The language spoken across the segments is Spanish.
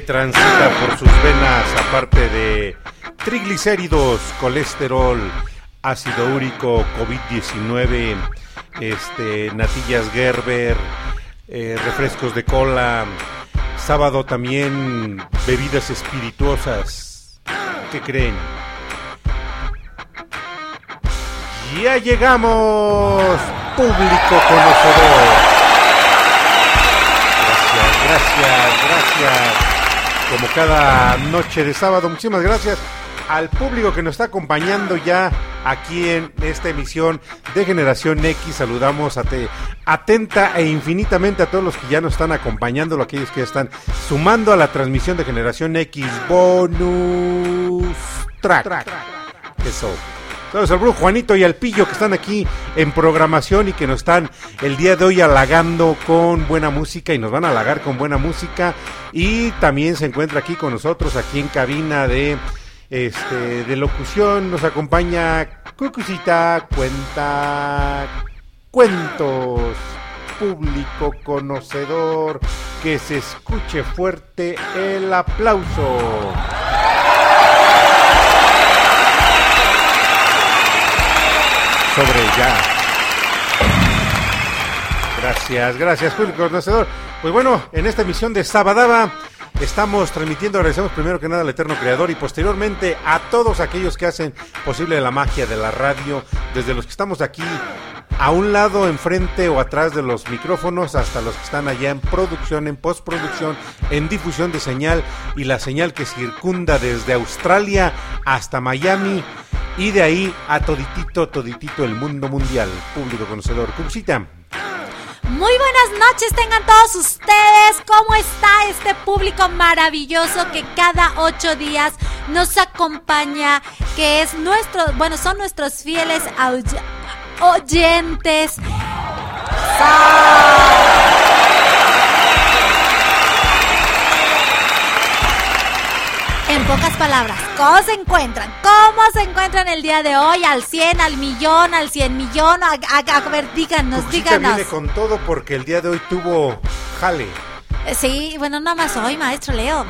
Transita por sus venas aparte de triglicéridos, colesterol, ácido úrico, COVID-19, este, natillas Gerber, eh, refrescos de cola, sábado también bebidas espirituosas. ¿Qué creen? Ya llegamos, público conocedor. Gracias, gracias, gracias. Como cada noche de sábado, muchísimas gracias al público que nos está acompañando ya aquí en esta emisión de Generación X. Saludamos a te, atenta e infinitamente a todos los que ya nos están acompañando, a aquellos que ya están sumando a la transmisión de Generación X Bonus Track. Eso. Saludos al Brujo Juanito y al Pillo que están aquí en programación y que nos están el día de hoy halagando con buena música y nos van a halagar con buena música. Y también se encuentra aquí con nosotros, aquí en cabina de este, de locución nos acompaña Cucucita, cuenta cuentos, público conocedor, que se escuche fuerte el aplauso. Sobre ya. Gracias, gracias, público conocedor. Pues bueno, en esta emisión de Sabadaba estamos transmitiendo, agradecemos primero que nada al Eterno Creador y posteriormente a todos aquellos que hacen posible la magia de la radio, desde los que estamos aquí a un lado, enfrente o atrás de los micrófonos, hasta los que están allá en producción, en postproducción, en difusión de señal y la señal que circunda desde Australia hasta Miami y de ahí a toditito, toditito el mundo mundial, público conocedor. Cuxita. Muy buenas noches tengan todos ustedes. ¿Cómo está este público maravilloso que cada ocho días nos acompaña? Que es nuestro, bueno, son nuestros fieles oyentes. En pocas palabras, ¿cómo se encuentran? ¿Cómo se encuentran el día de hoy? ¿Al 100, al millón, al 100 millón? A, a, ver, díganos, díganos. viene con todo porque el día de hoy tuvo jale. Eh, sí, bueno, nada más hoy, maestro Leo.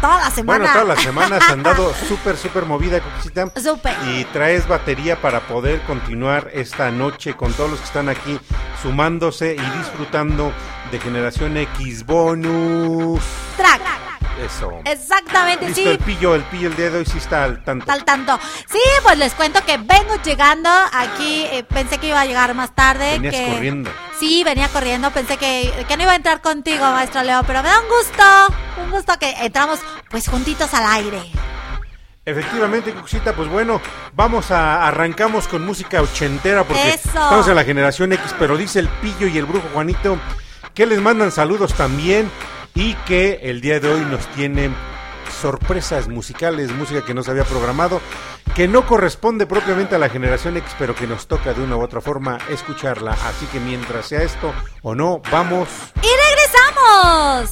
Toda la semana. Bueno, todas las semanas han dado súper, súper movida, Coquisita. Súper. Y traes batería para poder continuar esta noche con todos los que están aquí sumándose y disfrutando de Generación X Bonus. Track. Eso. Exactamente, Listo, sí. el pillo, el pillo el día de hoy sí está al tanto. Al tanto. Sí, pues les cuento que vengo llegando aquí. eh, pensé que iba a llegar más tarde. Venías que... corriendo. Sí, venía corriendo. Pensé que, que no iba a entrar contigo, maestro Leo. Pero me da un gusto. Un gusto que entramos pues juntitos al aire. Efectivamente, Cuxita, pues bueno, vamos a arrancamos con música ochentera porque Eso. estamos en la generación X, pero dice el pillo y el brujo Juanito que les mandan saludos también y que el día de hoy nos tienen sorpresas musicales, música que no se había programado, que no corresponde propiamente a la generación X, pero que nos toca de una u otra forma escucharla. Así que mientras sea esto o no, vamos. ¡Y regresamos!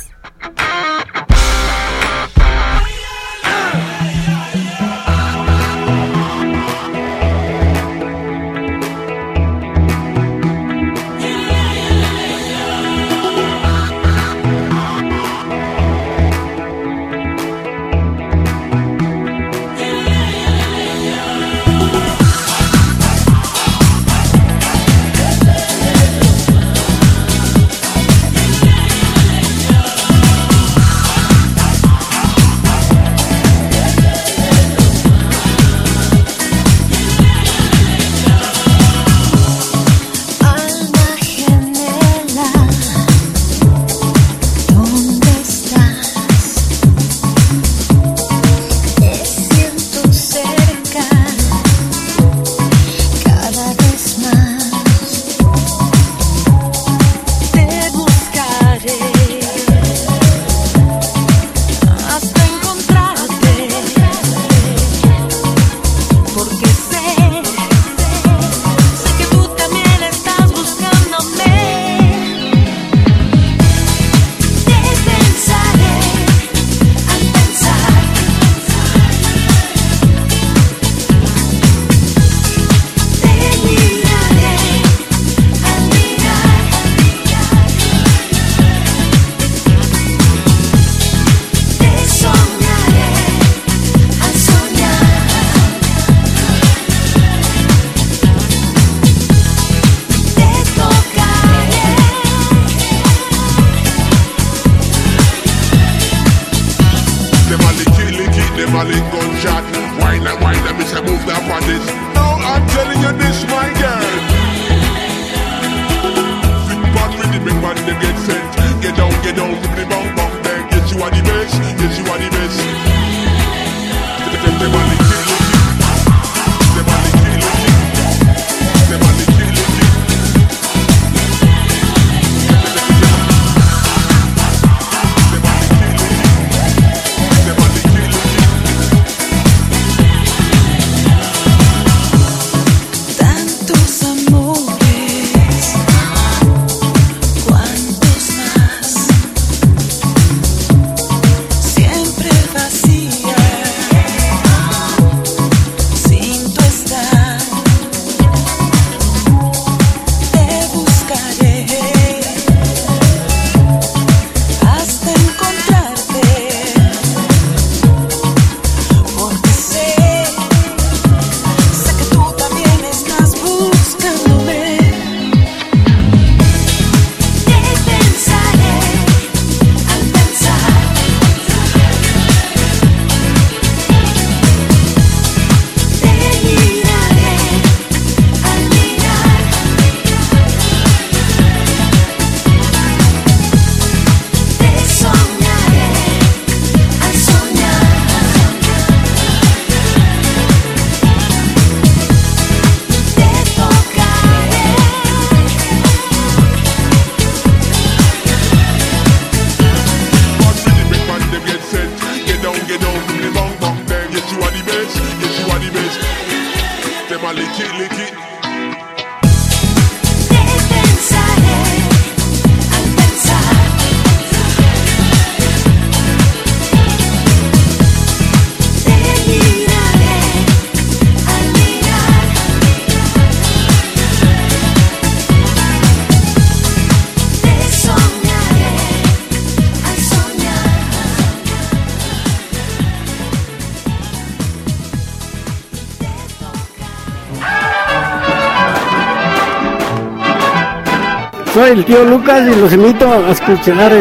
El tío Lucas y los invito a escuchar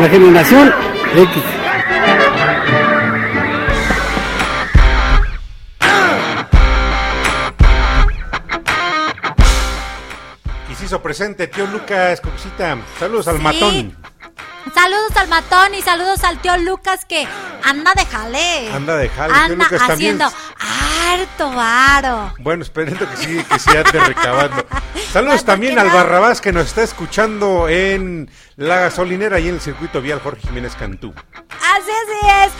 la generación X. Y se hizo presente, tío Lucas, Coxita. Saludos al matón. Saludos al matón y saludos al tío Lucas que anda de jale. Anda de jale. Anda haciendo harto varo. Bueno, esperando que sí, que sí ande recabando. Saludos también al Barrabás que nos está escuchando en la gasolinera y en el circuito vial Jorge Jiménez Cantú. Así, es.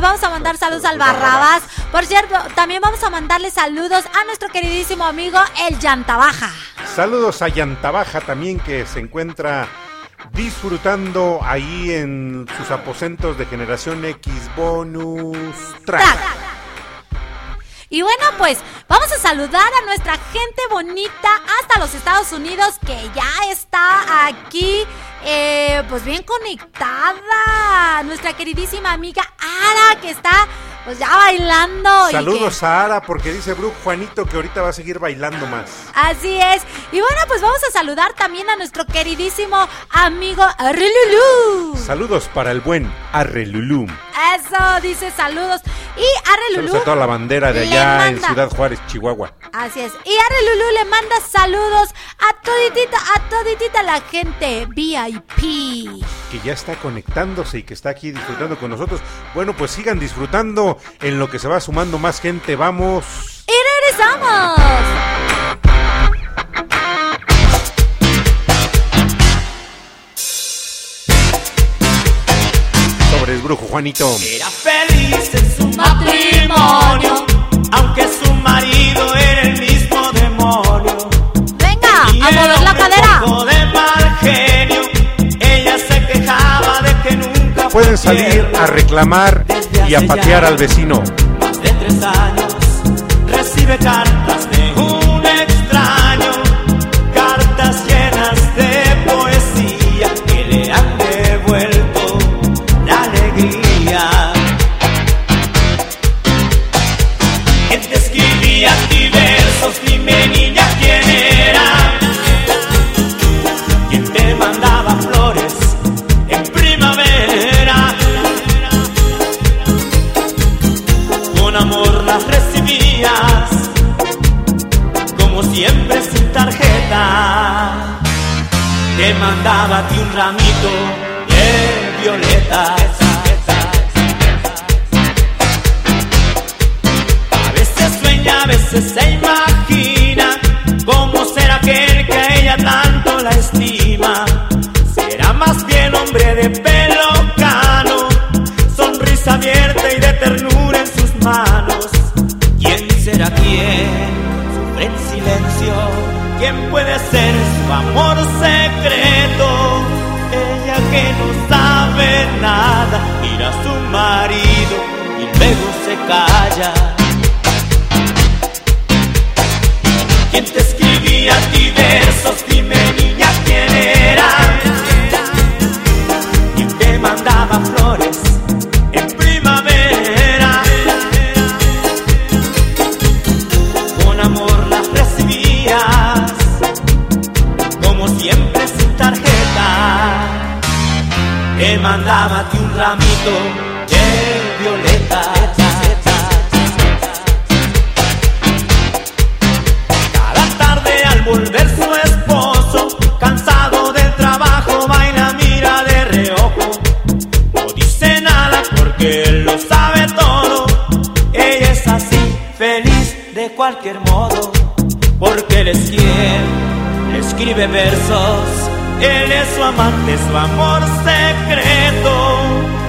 Vamos, a mandar saludos al Barrabás. Por cierto, también vamos a mandarle saludos a nuestro queridísimo amigo el Yantabaja. Saludos a Yantabaja también que se encuentra disfrutando ahí en sus aposentos de generación X bonus track. Y bueno, pues vamos a saludar a nuestra gente bonita hasta los Estados Unidos que ya está aquí, eh, pues bien conectada. Nuestra queridísima amiga Ara que está pues ya bailando. Saludos a Ara, porque dice Brooke Juanito que ahorita va a seguir bailando más. Así es. Y bueno, pues vamos a saludar también a nuestro queridísimo amigo Arrelulú. Saludos para el buen Arrelulú. Eso, dice saludos. Y Arrelulú. Saludos a toda la bandera de allá en Ciudad Juárez, Chihuahua. Así es. Y Arrelulú le manda saludos a toditita, a toditita la gente VIP. Que ya está conectándose y que está aquí disfrutando con nosotros. Bueno, pues sigan disfrutando en lo que se va sumando más gente. Vamos. Y regresamos. Sobre el brujo Juanito. Era feliz en su matrimonio, aunque su marido era el mismo demonio. Venga, a mover la cadera. Pueden salir a reclamar y a patear al vecino. Más de tres años recibe cartas de siempre sin tarjeta. Te mandaba a ti un ramito de violetas. A veces sueña, a veces se imagina cómo será aquel que a ella tanto la estima. Será más bien hombre de pelo ¿Quién puede ser su amor secreto? Ella que no sabe nada, mira a su marido y luego se calla. ¿Quién te escribía a ti cualquier modo, porque él es quien le escribe versos. Él es su amante, su amor secreto.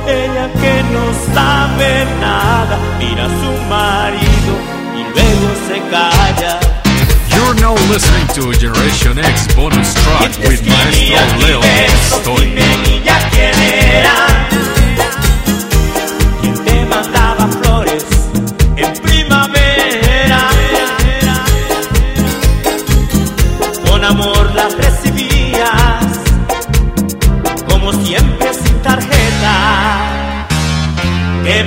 Ella que no sabe nada, mira a su marido y luego se calla. You're now listening to Generation X bonus track with Maestro Leo Story.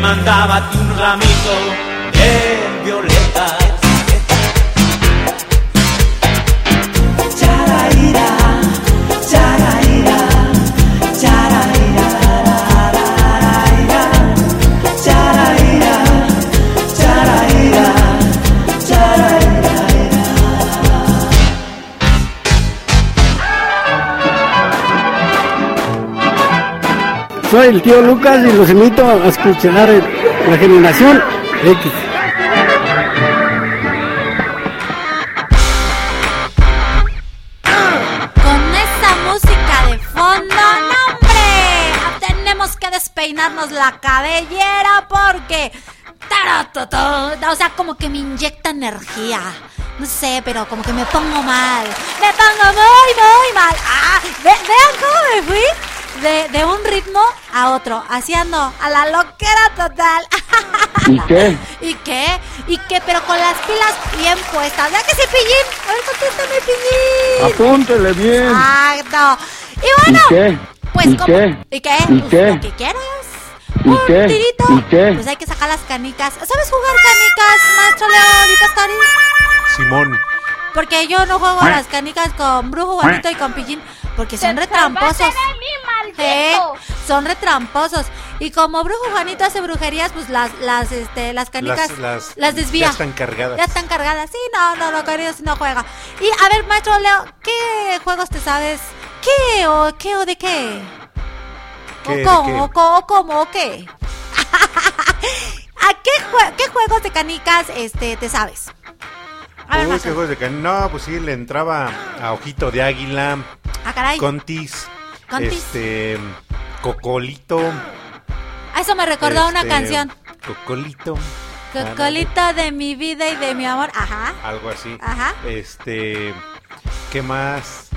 Mandaba un ramito Soy el tío Lucas y los invito a escuchar la generación X. Con esa música de fondo, ¡no, hombre! Tenemos que despeinarnos la cabellera porque... O sea, como que me inyecta energía. No sé, pero como que me pongo mal. Me pongo muy, muy mal. Ah, ve- vean cómo me fui de, de un ritmo a otro, haciendo a la loquera total. ¿Y qué? ¿Y qué? ¿Y qué? Pero con las pilas bien puestas. ¿Ya que sí, Pillín? A ver, contéstame, Pillín. Apúntele bien. Exacto. Y bueno, ¿Y qué? pues ¿Y como... qué? ¿Y qué? ¿Y Pues qué? lo que quieras. ¿Y Un qué? tirito. ¿Y qué? Pues hay que sacar las canicas. ¿Sabes jugar canicas, maestro Leo y Pastori? Simón. Porque yo no juego a las canicas con Brujo Juanito y con Pillín. Porque son retramposos. ¿Eh? Son retramposos. Y como Brujo Juanito hace brujerías, pues las, las, este, las canicas Las, las, desvía. Ya están cargadas. Ya están cargadas. Sí, no, no, no, querido, si no juega. Y a ver, maestro Leo, ¿qué juegos te sabes? ¿Qué o qué o de qué? ¿Qué, ¿O cómo? qué? ¿O cómo? ¿O cómo? ¿O qué? ¿A qué, jue- qué juegos de canicas este, te sabes? A ver, Uy, maestro. qué juegos de can- No, pues sí, le entraba a Ojito de Águila, Ah, caray. Contis, Contis. este, Cocolito. A eso me recordó una este, canción. Cocolito. Cocolito de mi vida y de mi amor. Ajá. Algo así. Ajá. Este, ¿qué más?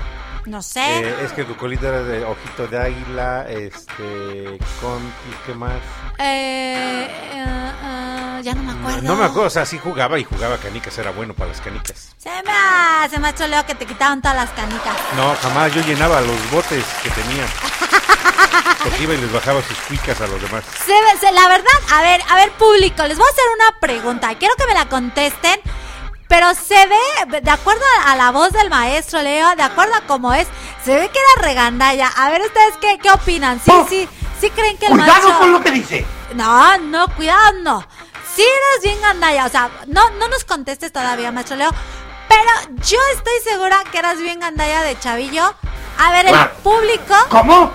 No sé. Eh, es que Cocolito era de Ojito de Águila, este, Contis, ¿qué más? Eh, eh, eh, ya no me acuerdo. No me acuerdo, o sea, sí jugaba y jugaba canicas, era bueno para las canicas. Se me hace, maestro Leo, que te quitaban todas las canicas. No, jamás yo llenaba los botes que tenía. Porque iba y les bajaba sus cuicas a los demás. Se se- la verdad, a ver, a ver, público, les voy a hacer una pregunta. Quiero que me la contesten. Pero se ve, de acuerdo a la voz del maestro Leo, de acuerdo a cómo es, se ve que era regandalla. A ver, ¿ustedes qué, qué opinan? ¿Sí, sí, sí creen que el maestro... que dice. No, no, cuidado, no. Sí eres bien gandalla, o sea, no, no nos contestes todavía, maestro Leo. Pero yo estoy segura que eras bien gandalla de chavillo. A ver, el público, ¿Cómo?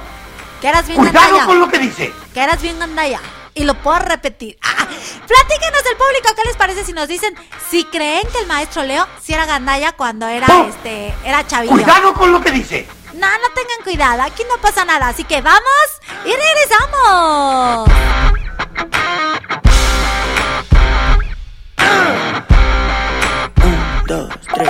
que eras bien gandalla. lo que dice. Que eras bien gandalla. Y lo puedo repetir. Ah, platíquenos el público, ¿qué les parece si nos dicen si creen que el maestro Leo si era gandalla cuando era Oh. este era chavillo? con lo que dice. No, no tengan cuidado, aquí no pasa nada. Así que vamos y regresamos. dos, tres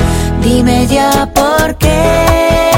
Dime ya por qué.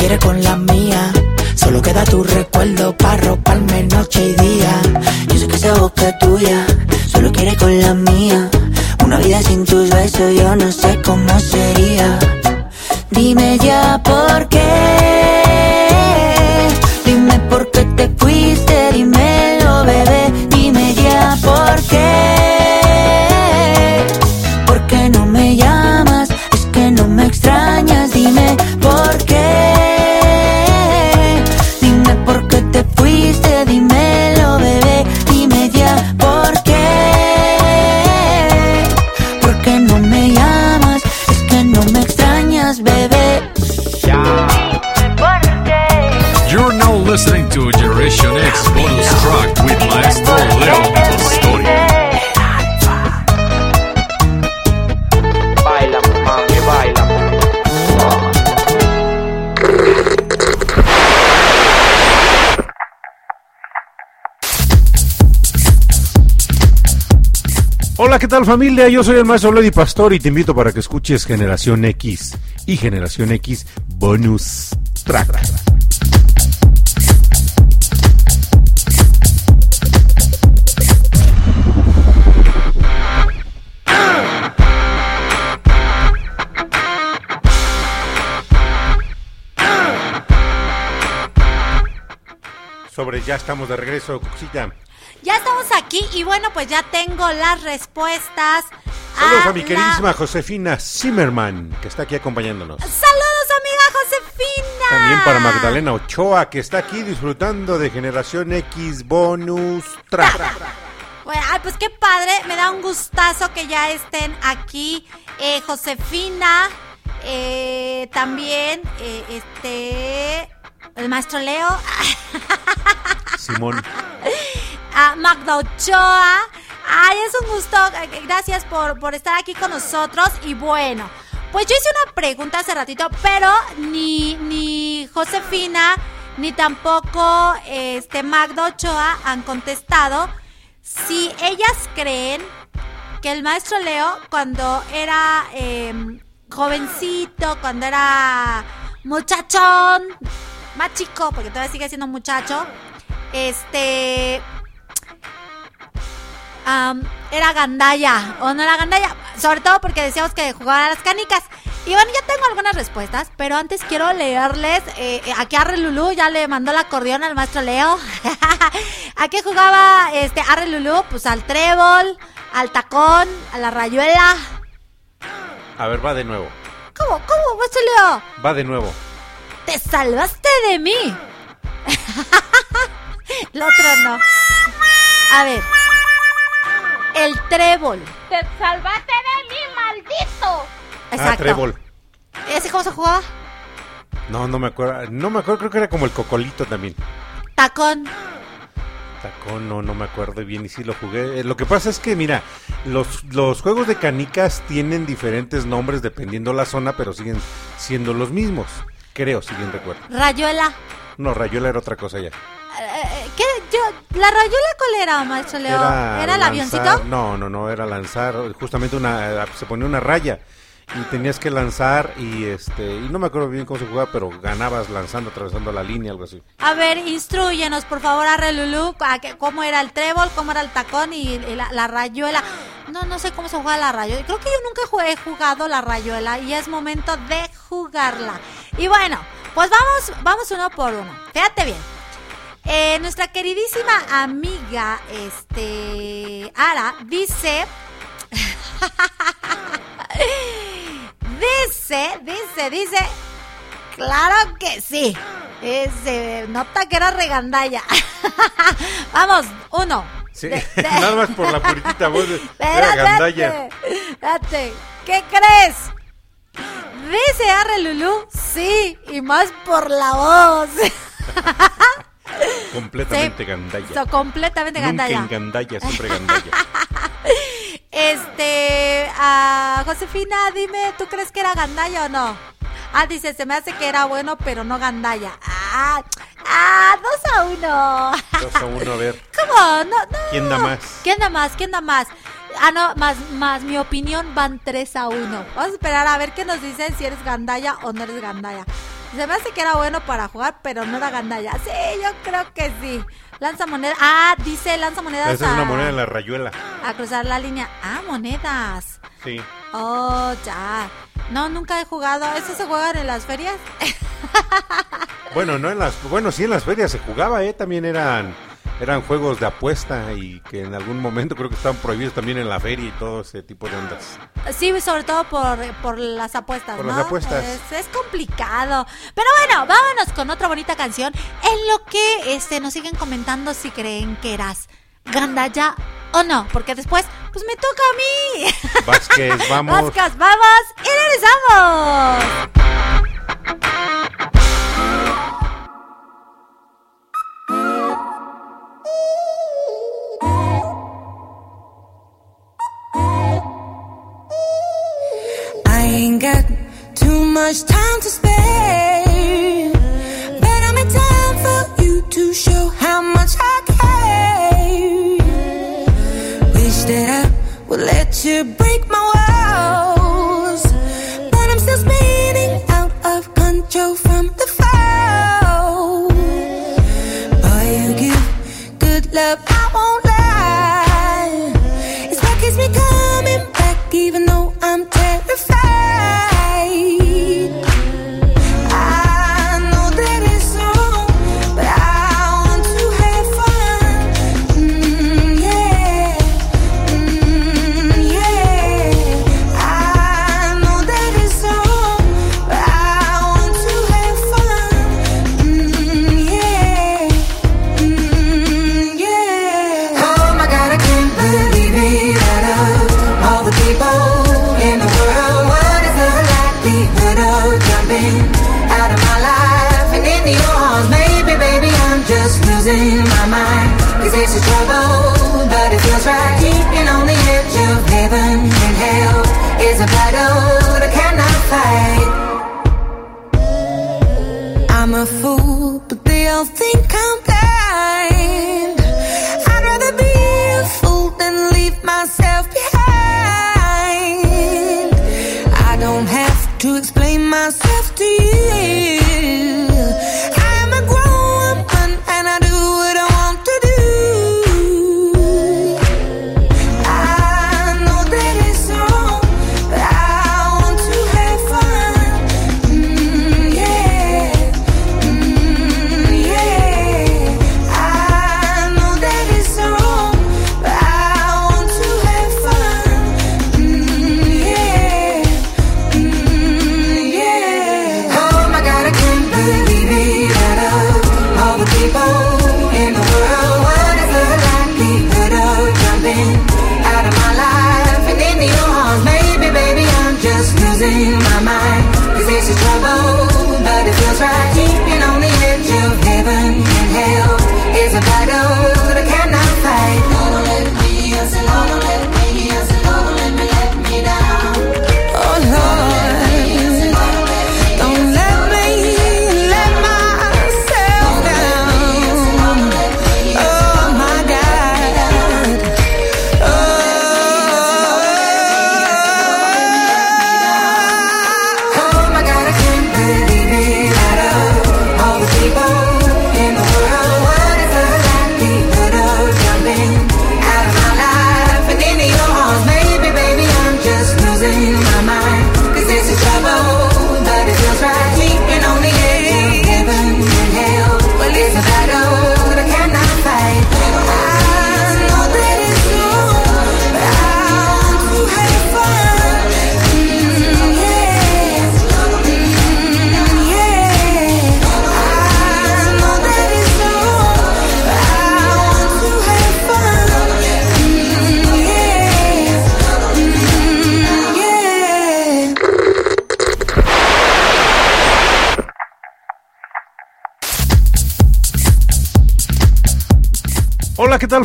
Solo quiere con la mía. Solo queda tu recuerdo para ¿qué tal familia? Yo soy el maestro Lady Pastor y te invito para que escuches Generación X y Generación X Bonus Track. Sobre ya estamos de regreso, Cuxita. Aquí y bueno, pues ya tengo las respuestas. Saludos a mi la- queridísima Josefina Zimmerman, que está aquí acompañándonos. Saludos, amiga Josefina. También para Magdalena Ochoa, que está aquí disfrutando de Generación X Bonus Track. Bueno, ay, pues qué padre, me da un gustazo que ya estén aquí. Eh, Josefina, eh, también, eh, este, el maestro Leo, Simón. A Magda. Ay, es un gusto, eh, gracias por, por estar aquí con nosotros. Y bueno, pues yo hice una pregunta hace ratito, pero ni, ni Josefina, ni tampoco este Magda Ochoa han contestado si ellas creen que el maestro Leo, cuando era eh, jovencito, cuando era muchachón, más chico, porque todavía sigue siendo muchacho, este am, era gandaya o no era gandaya, sobre todo porque decíamos que jugaba a las canicas. Y bueno, ya tengo algunas respuestas, pero antes quiero leerles. eh, aquí Arre Lulú ya le mandó el acordeón al maestro Leo. ¿A qué jugaba este Arre Lulú? Pues al trébol, al tacón, a la rayuela. A ver, va de nuevo. ¿Cómo? ¿Cómo, maestro Leo? Va de nuevo. ¡Te salvaste de mí! Lo otro no. A ver. El trébol. Te salvaste de mí, maldito. Exacto. Ah, trébol. ¿Ese cómo se jugaba? No, no me acuerdo. No me acuerdo, creo que era como el cocolito también. Tacón. Tacón, no, no me acuerdo bien y sí lo jugué. Eh, lo que pasa es que, mira, los, los juegos de canicas tienen diferentes nombres dependiendo la zona, pero siguen siendo los mismos. Creo, si bien recuerdo. Rayuela. No, Rayuela era otra cosa ya. ¿Qué? Yo, ¿La rayuela cuál era, maestro Leo? ¿Era, el lanzar- avioncito? No, no, no, era lanzar, justamente una, se ponía una raya y tenías que lanzar y este, y no me acuerdo bien cómo se jugaba, pero ganabas lanzando, atravesando la línea, algo así. A ver, instruyenos, por favor, a Relulú, a que- cómo era el trébol, cómo era el tacón y, y la, la rayuela. No, no sé cómo se juega la rayuela. Creo que yo nunca jugué- he jugado la rayuela y es momento de jugarla. Y bueno, pues vamos, vamos uno por uno. Fíjate bien. Eh, nuestra queridísima amiga, este, Ara, dice... dice, dice, dice... Claro que sí. Eh, Se nota que era regandalla. Vamos, uno. Sí, De- de- nada más por la puritita voz de era Espérate, gandalla. espérate. ¿Qué crees? Dice Arre Lulú, sí, y más por la voz. Completamente Sí, gandalla. so- completamente Nunca gandalla. en gandalla, siempre gandalla. Este, a Josefina, dime, ¿tú crees que era gandalla o no? Ah, dice, se me hace que era bueno, pero no gandalla. Ah, ah, dos a uno. Dos a uno, a ver. ¿Cómo? No, no. ¿Quién da más? ¿Quién da más? ¿Quién da más? ah, no, más, más mi opinión van 3 a 1. Vamos a esperar a ver qué nos dicen si eres gandaya o no eres gandaya. Se me hace que era bueno para jugar, pero no era gandaya. Sí, yo creo que sí. Lanza moneda. Ah, dice lanza monedas Esa es a, una moneda en la rayuela. a cruzar la línea. Ah, monedas. Sí. Oh, ya. No, nunca he jugado. ¿Eso se juegan en las ferias? Bueno, no en las, bueno, sí en las ferias se jugaba, eh, también eran eran juegos de apuesta y que en algún momento creo que estaban prohibidos también en la feria y todo ese tipo de ondas. Sí, sobre todo por, por las apuestas, Por ¿no? las apuestas. Es, es complicado. Pero bueno, vámonos con otra bonita canción en lo que este nos siguen comentando si creen que eras gandaya o no, porque después pues me toca a mí. Vázquez, vamos. Vázquez, vamos y regresamos. Much time to spare. But I'm in time for you to show how much I care. Wish that I would let you break my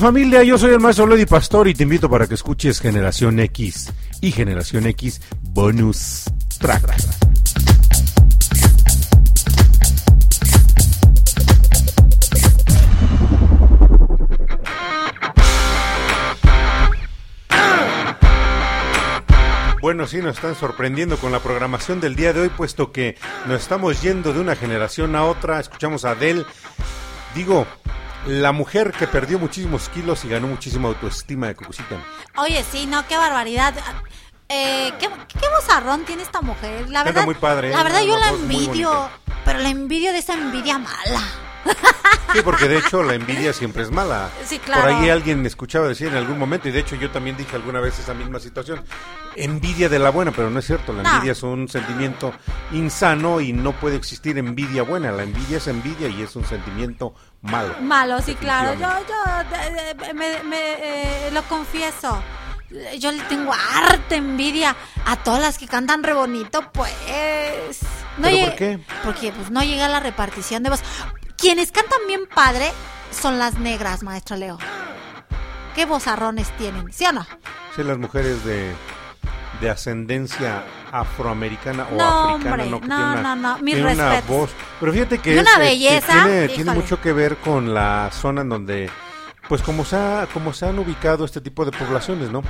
familia? Yo soy el maestro Lady Pastor y te invito para que escuches Generación X y Generación X Bonus Track. Bueno, sí, nos están sorprendiendo con la programación del día de hoy, puesto que nos estamos yendo de una generación a otra. Escuchamos a Adele. Digo, la mujer que perdió muchísimos kilos y ganó muchísima autoestima de Cucucita. Oye, sí, no, qué barbaridad. Eh, ¿qué, tiene esta mujer. La Canta verdad, muy padre, La ¿eh? verdad, yo la envidio, pero la envidio de esa envidia mala. Sí, porque de hecho la envidia siempre es mala. Sí, claro. Por ahí alguien me escuchaba decir en algún momento, y de hecho yo también dije alguna vez esa misma situación, envidia de la buena, pero no es cierto, la No. envidia es un sentimiento insano y no puede existir envidia buena, la envidia es envidia y es un sentimiento malo. Malo, sí, claro. Yo, yo me, me, eh, lo confieso. Yo le tengo harta envidia a todas las que cantan re bonito, pues. No ¿Pero por qué? Porque pues no llega la repartición de voz. Quienes cantan bien padre son las negras, maestro Leo. ¿Qué vozarrones tienen? ¿Sí o no? Sí, las mujeres de, de ascendencia afroamericana o No, africana, hombre, ¿no? Que no, una- no, no, mis tienen una voz. Pero fíjate que es, una este, belleza, tiene, tiene mucho que ver con la zona en donde, pues como se, ha, como se han ubicado este tipo de poblaciones, ¿no?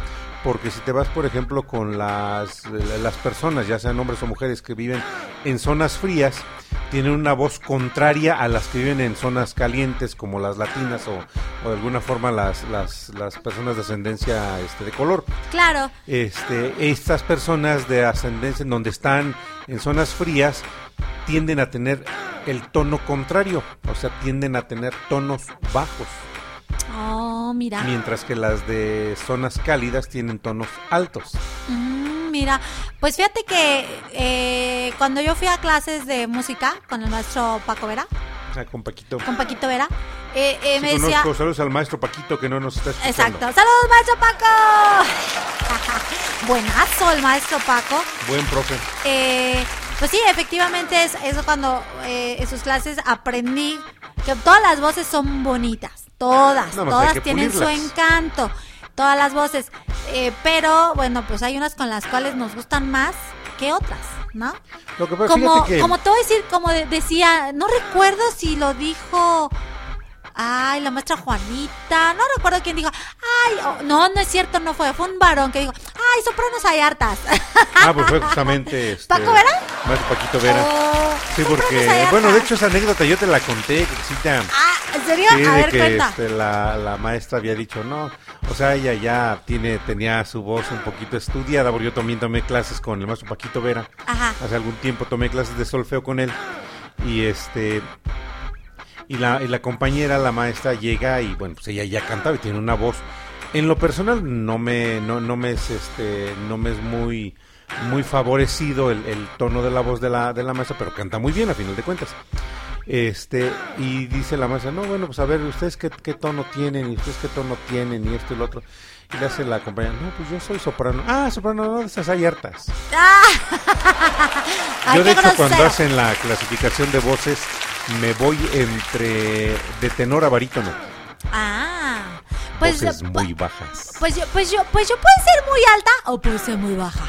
Porque si te vas, por ejemplo, con las, las personas, ya sean hombres o mujeres que viven en zonas frías, tienen una voz contraria a las que viven en zonas calientes, como las latinas o, o de alguna forma las, las, las personas de ascendencia este, de color Claro. este, estas personas de ascendencia en donde están en zonas frías tienden a tener el tono contrario, o sea, tienden a tener tonos bajos, Oh, mira. mientras que las de zonas cálidas tienen tonos altos. Mm, mira, pues fíjate que eh, cuando yo fui a clases de música con el maestro Paco Vera, O sea, con Paquito. con Paquito Vera, eh, eh, Sí, me decía... conozco, saludos al maestro Paquito que no nos está escuchando. Exacto. ¡Saludos, maestro Paco! Buenazo el maestro Paco. Buen profe. Eh, pues sí, efectivamente es eso cuando en sus clases aprendí que todas las voces son bonitas, todas, hay todas tienen su encanto, todas las voces, Eh, pero bueno, pues hay unas con las cuales nos gustan más que otras, ¿no? Lo que pasa, Como, que como te voy a decir, como de- decía, no recuerdo si lo dijo, ay, la maestra Juanita, no recuerdo quién dijo, ay, oh, no, no es cierto, no fue, fue un varón que dijo, ay, sopranos hay hartas. Ah, pues fue justamente este, ¿Paco Vera? Maestro Paquito Vera. Oh, Sí, porque, bueno, de hecho esa anécdota yo te la conté, Crisita. Ah, ¿en serio? Sí, a de ver, que cuenta. este, la, la maestra había dicho, no, o sea, ella ya tiene, tenía su voz un poquito estudiada, porque yo también tomé clases con el maestro Paquito Vera, Ajá. hace algún tiempo tomé clases de solfeo con él, y este, y la, y la compañera, la maestra, llega y bueno, pues ella ya cantaba y tiene una voz, en lo personal no me, no, no me es, este, no me es muy, muy favorecido el, el tono de la voz de la, de la maestra, pero canta muy bien a final de cuentas. Este, y dice la maestra, no, bueno, pues a ver, ¿ustedes qué, qué tono tienen? ¿Y ustedes qué tono tienen? Y esto y lo otro. Y le hace la compañera, no, pues yo soy soprano. Ah, soprano, no, esas hay hartas. Ah. Yo, de hecho, cuando grosero. hacen la clasificación de voces, me voy entre de tenor a barítono. Ah, pues, voces muy bajas. pues yo, pues yo, pues yo puedo ser muy alta o puedo ser muy baja.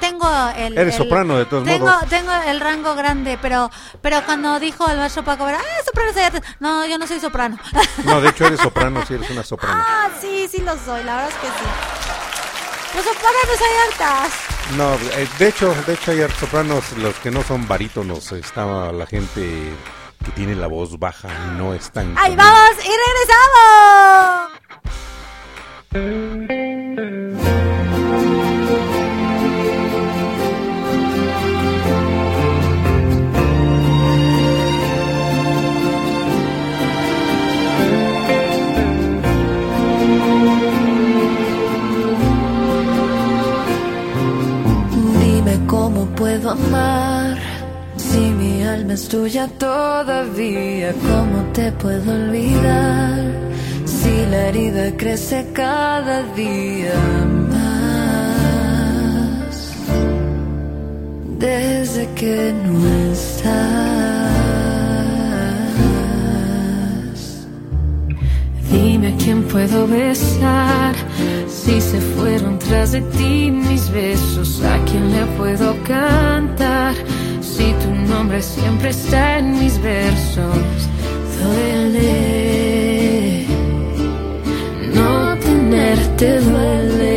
Tengo el. Eres el- soprano, de todos tengo, modos. Tengo el rango grande, pero, pero cuando dijo el maestro Paco Vera, ah, soprano soy alta". No, yo no soy soprano. No, de hecho, eres soprano, sí, eres una soprano. ah, sí, sí lo soy, la verdad es que sí. Pues sopranos hay altas. No, eh, de hecho, de hecho hay sopranos, los que no son barítonos, está la gente que tiene la voz baja, no es tan... ¡Ahí común. vamos! ¡Y regresamos! Dime cómo puedo amar alma es tuya todavía. ¿Cómo te puedo olvidar si la herida crece cada día más? Desde que no estás. Dime a quién puedo besar si se fueron tras de ti mis besos. A quién le puedo cantar nombre siempre está en mis versos. Duele, no tenerte duele.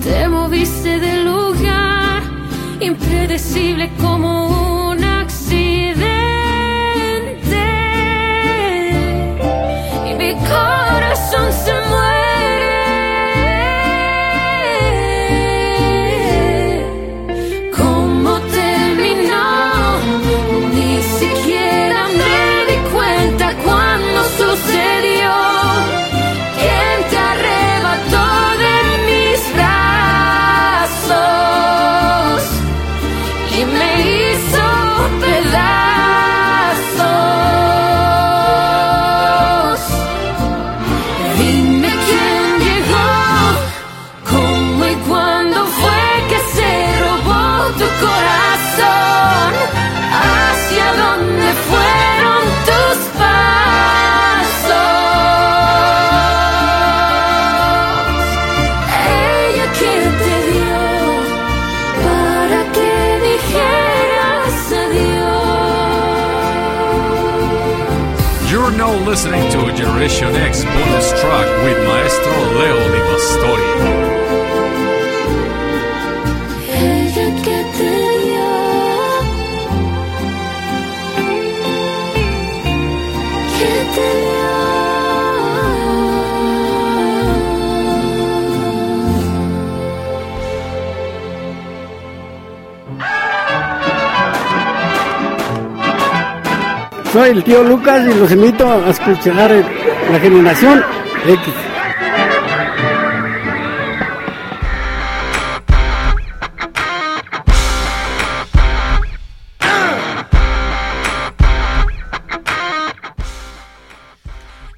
Te moviste del lugar, impredecible como love. Listening to Generation X bonus track with Maestro Leo Di Pastori. Soy el tío Lucas y los invito a escuchar la generación X.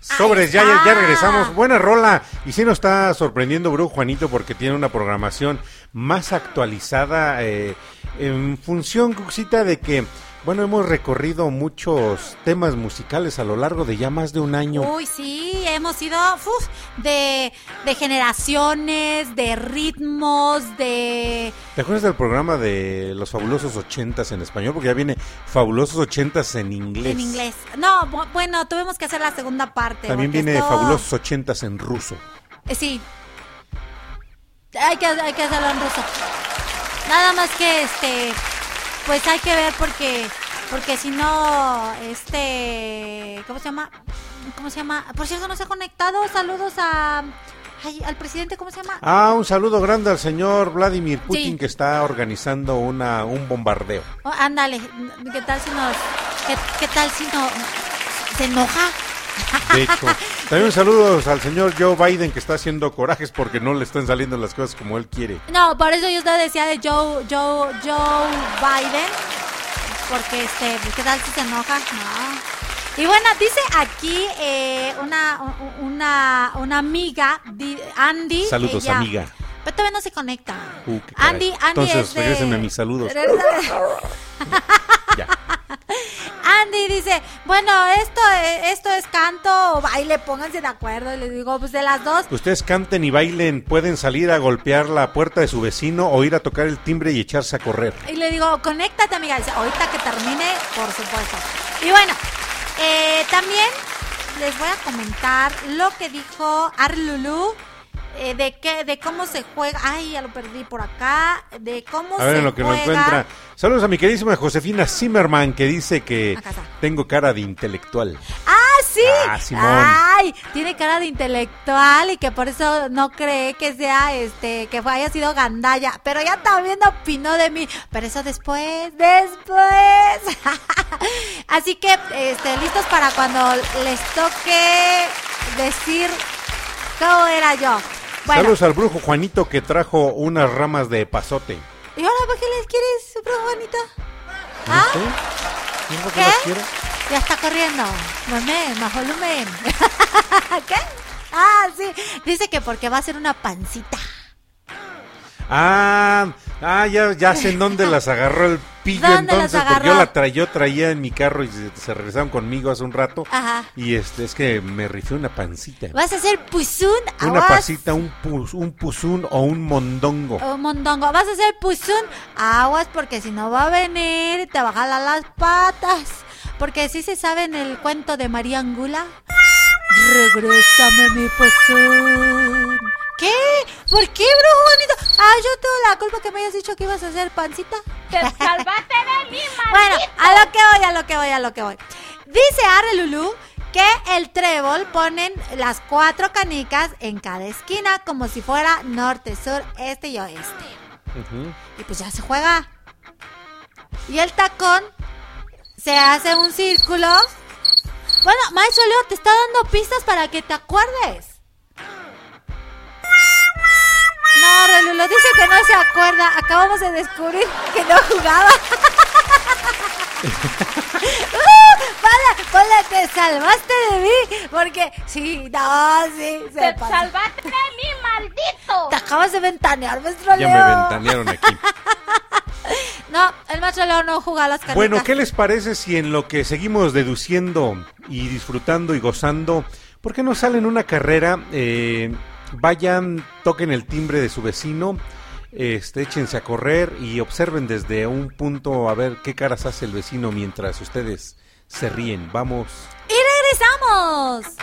Sobres, ya, ya, ya regresamos. Buena rola. Y sí nos está sorprendiendo, Bru Juanito, porque tiene una programación más actualizada eh, en función, Cuxita, de que, bueno, hemos recorrido muchos temas musicales a lo largo de ya más de un año. Uy, sí, hemos ido uf, de, de generaciones, de ritmos, de... ¿Te acuerdas del programa de los fabulosos ochentas en español? Porque ya viene fabulosos ochentas en inglés. En inglés. No, bu- bueno, tuvimos que hacer la segunda parte. También viene esto- fabulosos ochentas en ruso. Eh, sí. Hay que, hay que hacerlo en ruso. Nada más que este, pues hay que ver porque, porque si no, este, ¿cómo se llama? ¿Cómo se llama? Por cierto, no se ha conectado. Saludos a, ay, al presidente, ¿cómo se llama? Ah, un saludo grande al señor Vladimir Putin Sí. que está organizando una, un bombardeo. Oh, ándale, ¿qué tal si nos, qué, qué tal si no, se enoja? De hecho, también saludos al señor Joe Biden que está haciendo corajes porque no le están saliendo las cosas como él quiere. No, por eso yo te decía de Joe, Joe, Joe Biden. Porque este, ¿qué tal si se enoja? No. Y bueno, dice aquí eh, una, una, una amiga, Andy. Saludos, ella- amiga. Pero todavía no se conecta. Uh. Andy, Andy Entonces, es de- mis saludos. Ya. Andy dice, bueno, esto, eh, esto es canto o baile, pónganse de acuerdo. Y le digo, pues de las dos. Ustedes canten y bailen, pueden salir a golpear la puerta de su vecino o ir a tocar el timbre y echarse a correr. Y le digo, conéctate, amiga. Dice, ahorita que termine, por supuesto. Y bueno, eh, también les voy a comentar lo que dijo Arlulu. Eh, de qué, de cómo se juega. Ay, ya lo perdí por acá. De cómo A ver se en lo que lo juega. encuentra. Saludos a mi queridísima Josefina Zimmerman que dice que tengo cara de intelectual. ¡Ah, sí! Ah, Simón. Ay, tiene cara de intelectual y que por eso no cree que sea este, que haya sido gandalla. Pero ya también opinó de mí. Pero eso después, después. Así que, este, listos para cuando les toque decir cómo era yo. Bueno, Saludos al brujo Juanito que trajo unas ramas de pasote. ¿y ahora para qué les quieres, bro, Juanita? ¿No ¿Ah? qué. Ya está corriendo. Volumen, más volumen. ¿Qué? Ah, sí. Dice que porque va a ser una pancita. Ah, ah ya, ya sé en dónde las agarró el pillo ¿Dónde las entonces, porque yo la tra yo traía en mi carro y se, se regresaron conmigo hace un rato. Ajá. Y este es que me rifé una pancita. ¿Vas a hacer puzún? Una Aguas. pasita, un, pus, un puzún o un mondongo. O mondongo. ¿Vas a hacer puzún? Aguas porque si no va a venir te va a jalar las patas. Porque sí se sabe en el cuento de María Angula. Regrésame mi pezón. ¿Qué? ¿Por qué, brujo bonito? Ah, yo tengo la culpa que me hayas dicho que ibas a hacer pancita. Te salvaste de mí, Bueno, maldito. a lo que voy, a lo que voy, a lo que voy. Dice Arre Lulú que el trébol ponen las cuatro canicas en cada esquina como si fuera norte, sur, este y oeste. Y pues ya se juega. Y el tacón se hace un círculo. Bueno, maestro Leo, te está dando pistas para que te acuerdes. No, Relulo dice que no se acuerda. Acabamos de descubrir que no jugaba. ¡Uh! Ponle, te salvaste de mí. Porque, sí, no, sí. Se Te salvaste de mí, maldito. Te acabas de ventanear, maestro Ya Leo. me ventanearon aquí. No, el maestro Leo no juega a las canicas. Bueno, ¿qué les parece si en lo que seguimos deduciendo y disfrutando y gozando, ¿por qué no salen una carrera? Eh, vayan, toquen el timbre de su vecino, este, échense a correr y observen desde un punto a ver qué caras hace el vecino mientras ustedes se ríen. Vamos. Y regresamos.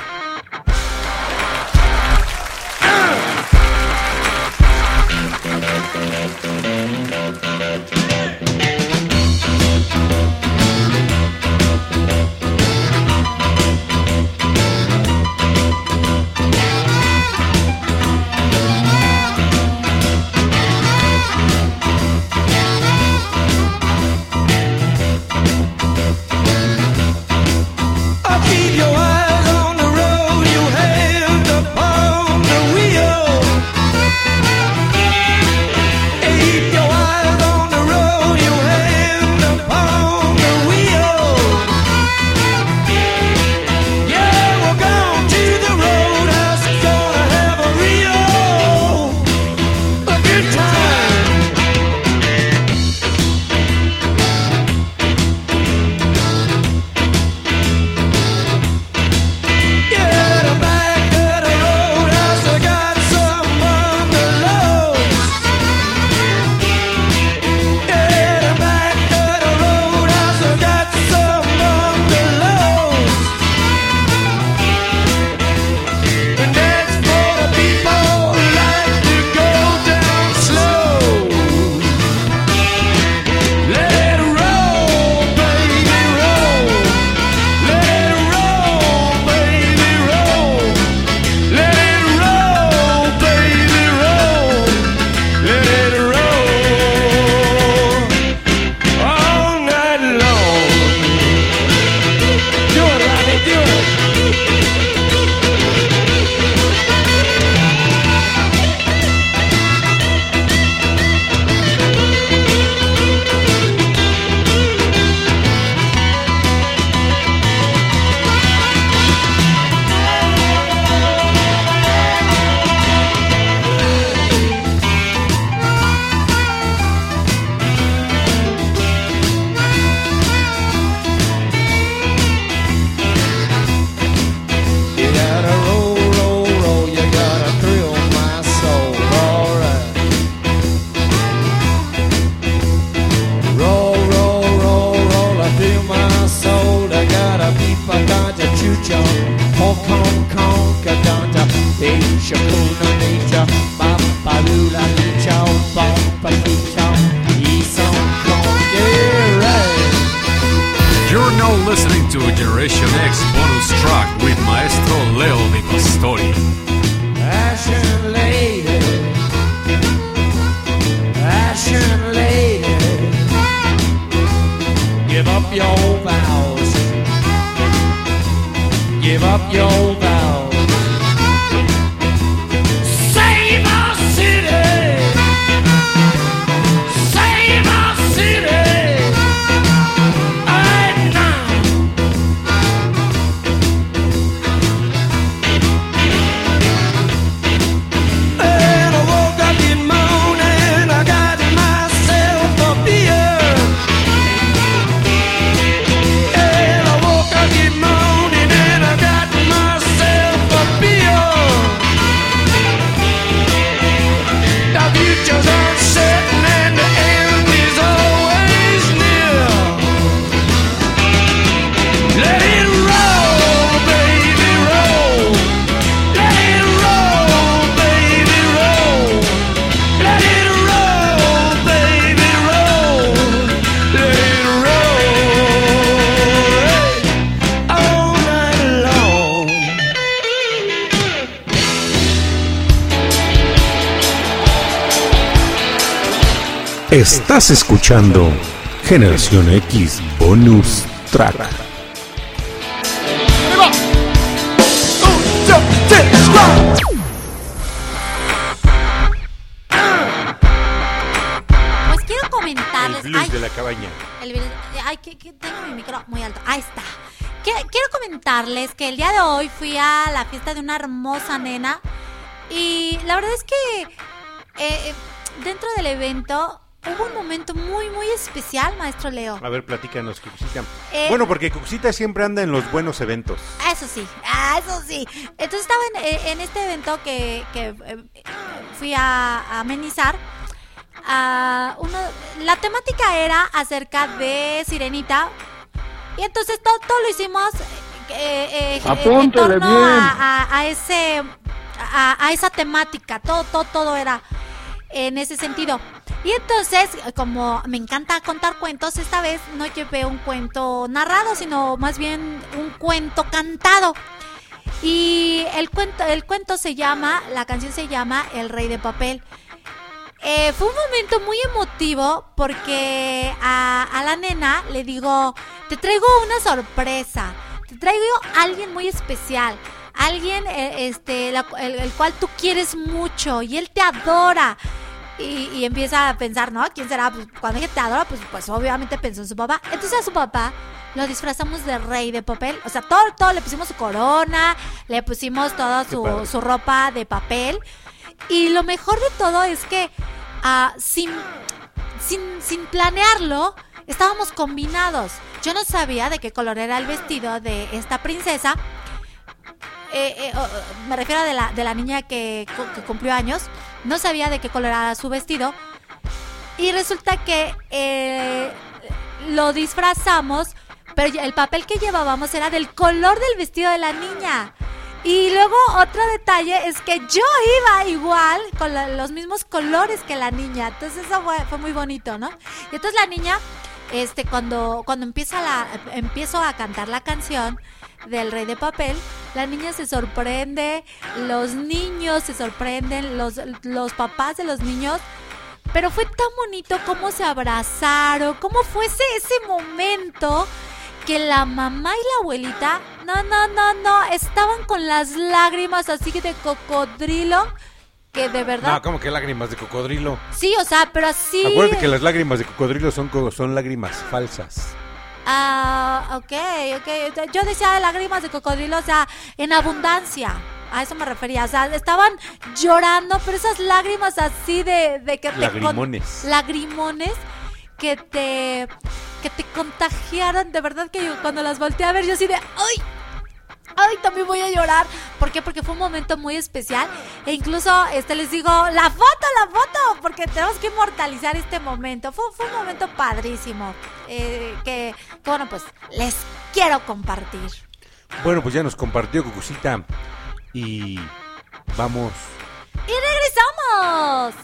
Estás escuchando Generación X Bonus Track. Pues quiero El comentarles. blues ay, de la cabaña. el ay, que, que tengo mi micro muy alto. Ahí está. Quiero comentarles que el día de hoy fui a la fiesta de una hermosa nena. Y la verdad es que eh, dentro del evento hubo un momento muy, muy especial, maestro Leo. A ver, platícanos, Cuxita. Eh, bueno, porque Cuxita siempre anda en los buenos eventos. Eso sí, ah, eso sí. Entonces estaba en, eh, en este evento que, que, eh, fui a, a amenizar. Ah, uno, la temática era acerca de Sirenita. Y entonces todo, todo lo hicimos eh, eh, en torno bien. a, a- a ese a, a esa temática. Todo, todo, todo era en ese sentido. Y entonces, como me encanta contar cuentos, esta vez no llevé un cuento narrado, sino más bien un cuento cantado. Y el cuento, el cuento se llama, la canción se llama El Rey de Papel. Eh, fue un momento muy emotivo porque a, la nena le digo, te traigo una sorpresa, te traigo a alguien muy especial, alguien eh, este, el cual tú quieres mucho y él te adora. Y, y empieza a pensar, ¿no? ¿Quién será? Pues, cuando ella te adora, pues, pues obviamente pensó en su papá. Entonces a su papá lo disfrazamos de rey de papel. O sea, todo, todo le pusimos su corona, le pusimos toda su, su ropa de papel. Y lo mejor de todo es que ah, sin, sin, sin planearlo, estábamos combinados. Yo no sabía de qué color era el vestido de esta princesa. Eh, eh, oh, me refiero de la, de la niña que, que cumplió años. No sabía de qué color era su vestido. Y resulta que eh, lo disfrazamos, pero el papel que llevábamos era del color del vestido de la niña. Y luego otro detalle es que yo iba igual con los mismos colores que la niña. Entonces eso fue, fue muy bonito, ¿no? Y entonces la niña, este, cuando, cuando empieza la, empiezo a cantar la canción del Rey de Papel, la niña se sorprende, los niños se sorprenden, los, los papás de los niños. Pero fue tan bonito cómo se abrazaron, cómo fue ese, momento que la mamá y la abuelita, no, no, no, no, estaban con las lágrimas así de cocodrilo, que de verdad... No, como que lágrimas de cocodrilo. Sí, o sea, pero así... Acuérdate que las lágrimas de cocodrilo son, co- son lágrimas falsas. Ah, ok, ok. Yo decía lágrimas de cocodrilo, o sea, en abundancia. A eso me refería. O sea, estaban llorando, pero esas lágrimas así de, de que te. Lagrimones. lagrimones que te. que te contagiaron. De verdad que yo cuando las volteé a ver, yo así de. ¡Ay! Ay, también voy a llorar. ¿Por qué? Porque fue un momento muy especial. E incluso este les digo, la foto, la foto, porque tenemos que inmortalizar este momento. Fue, fue un momento padrísimo. eh, que, que, bueno, pues les quiero compartir. Bueno, pues ya nos compartió Cucucita. Y vamos. ¡Y regresamos!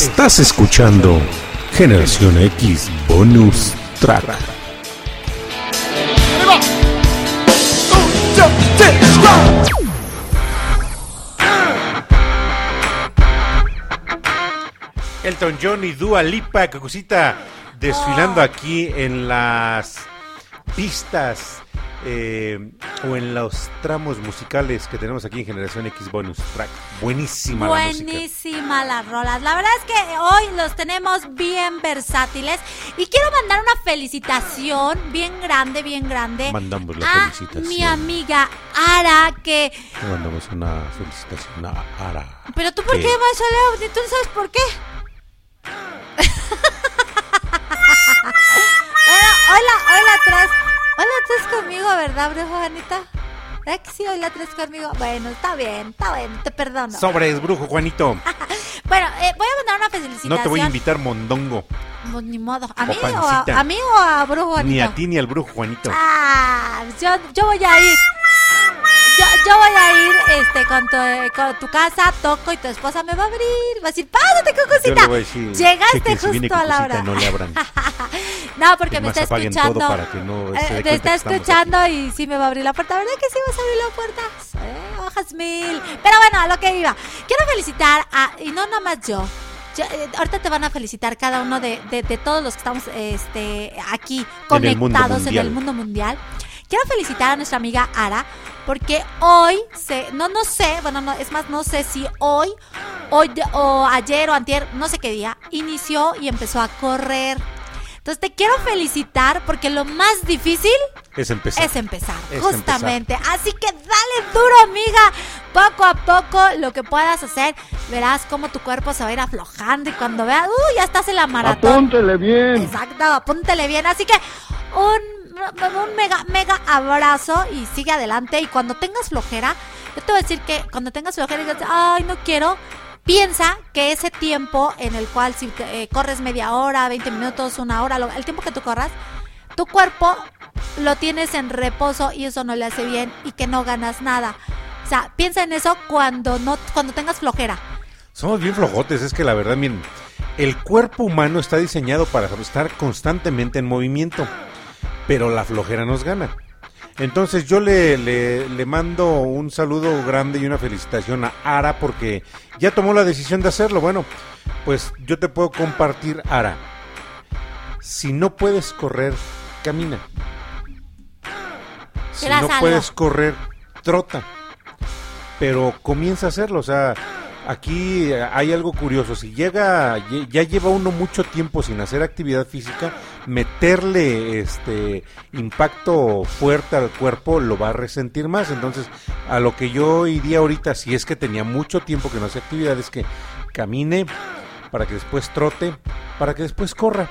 Estás escuchando Generación X Bonus Track. Elton John y Dua Lipa, cosita desfilando aquí en las pistas eh, o en los tramos musicales que tenemos aquí en Generación X Bonus Track. Buenísima la. Buenísima las rolas. La verdad es que hoy los tenemos bien versátiles. Y quiero mandar una felicitación bien grande, bien grande. Mandamos la a felicitación. mi amiga Ara, que... Le mandamos una felicitación a Ara. Pero tú, ¿por que- qué, Macho Leo? ¿Tú no sabes por qué? hola, hola, atrás. Hola, atrás conmigo, ¿verdad, brujo Juanita? ¿Verdad que sí, hola, atrás conmigo? Bueno, está bien, está bien, te perdono. Sobres, brujo Juanito. Bueno, eh, voy a mandar una felicitación. No te voy a invitar mondongo. Pues, ni modo. ¿A mí o, a mí o a brujo Juanito? Ni a ti ni al brujo Juanito. Ah, yo, yo voy a ir. Yo, yo voy a ir este, con, tu, eh, con tu casa, toco y tu esposa me va a abrir. Va a decir, pásate, Yo cosita. le voy a decir, Llegaste si justo a la hora. No le abran. No, porque me está escuchando. para que no Eh, está escuchando y sí me va a abrir la puerta. ¿Verdad que sí vas a abrir la puerta? Eh, hojas mil. Pero bueno, a lo que iba. Quiero felicitar a, y no nada más yo. Yo, eh, ahorita te van a felicitar cada uno de, de- de todos los que estamos este, aquí En el mundo conectados en mundial. el mundo mundial. Quiero felicitar a nuestra amiga Ara porque hoy se no no sé, bueno, no es más no sé si hoy hoy o ayer o antier, no sé qué día, inició y empezó a correr. Entonces te quiero felicitar porque lo más difícil Es empezar. es empezar, Es justamente. Así que dale duro, amiga. Poco a poco lo que puedas hacer, verás cómo tu cuerpo se va a ir aflojando y cuando veas, uh, ya estás en la maratón. Apúntele bien. Exacto, apúntele bien. Así que un, un mega, mega abrazo y sigue adelante. Y cuando tengas flojera, yo te voy a decir que cuando tengas flojera y digas, ay, no quiero, piensa que ese tiempo en el cual si eh, corres media hora, 20 minutos, una hora, el tiempo que tú corras, tu cuerpo lo tienes en reposo y eso no le hace bien y que no ganas nada. O sea, piensa en eso cuando no cuando tengas flojera. Somos bien flojotes, es que la verdad, miren, el cuerpo humano está diseñado para estar constantemente en movimiento, pero la flojera nos gana. Entonces yo le, le, le mando un saludo grande y una felicitación a Ara porque ya tomó la decisión de hacerlo. Bueno, pues yo te puedo compartir, Ara. Si no puedes correr, camina. Si no puedes correr, trota. Pero comienza a hacerlo, o sea, aquí eh, hay algo curioso. Si llega, ya lleva uno mucho tiempo sin hacer actividad física, meterle este impacto fuerte al cuerpo lo va a resentir más. Entonces, a lo que yo iría ahorita, si es que tenía mucho tiempo que no hacía actividad, es que camine para que después trote, para que después corra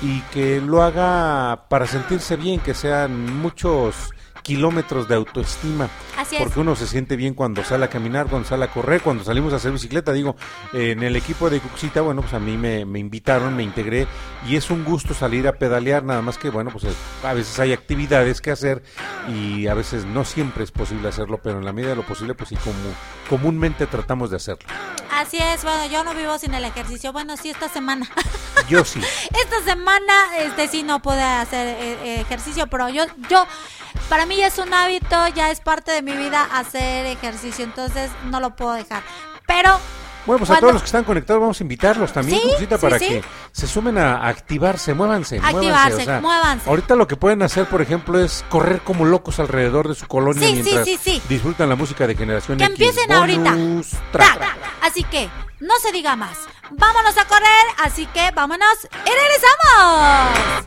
y que lo haga para sentirse bien, que sean muchos kilómetros de autoestima. Así es. porque uno se siente bien cuando sale a caminar, cuando sale a correr, cuando salimos a hacer bicicleta. Digo, en el equipo de Cuxita, bueno, pues a mí me, me invitaron, me integré y es un gusto salir a pedalear, nada más que, bueno, pues eh, a veces hay actividades que hacer y a veces no siempre es posible hacerlo, pero en la medida de lo posible, pues sí, como comúnmente tratamos de hacerlo. Así es, bueno, yo no vivo sin el ejercicio. Bueno, sí, esta semana. Yo sí. Esta semana, este sí no pude hacer eh, ejercicio, pero yo, yo, para mí ya es un hábito, ya es parte de mi vida hacer ejercicio, entonces no lo puedo dejar. Pero Bueno, pues a todos los que están conectados vamos a invitarlos también, Sí, Cucita, para sí. que se sumen a, activarse, muévanse, Activarse, muévanse. Ahorita lo que pueden hacer, por ejemplo, es correr como locos alrededor de su colonia Sí, mientras sí, sí. disfrutan la música de Generación que X. empiecen ahorita. Bonus track. Ta. Así que no se diga más. Vámonos a correr, así que vámonos y regresamos.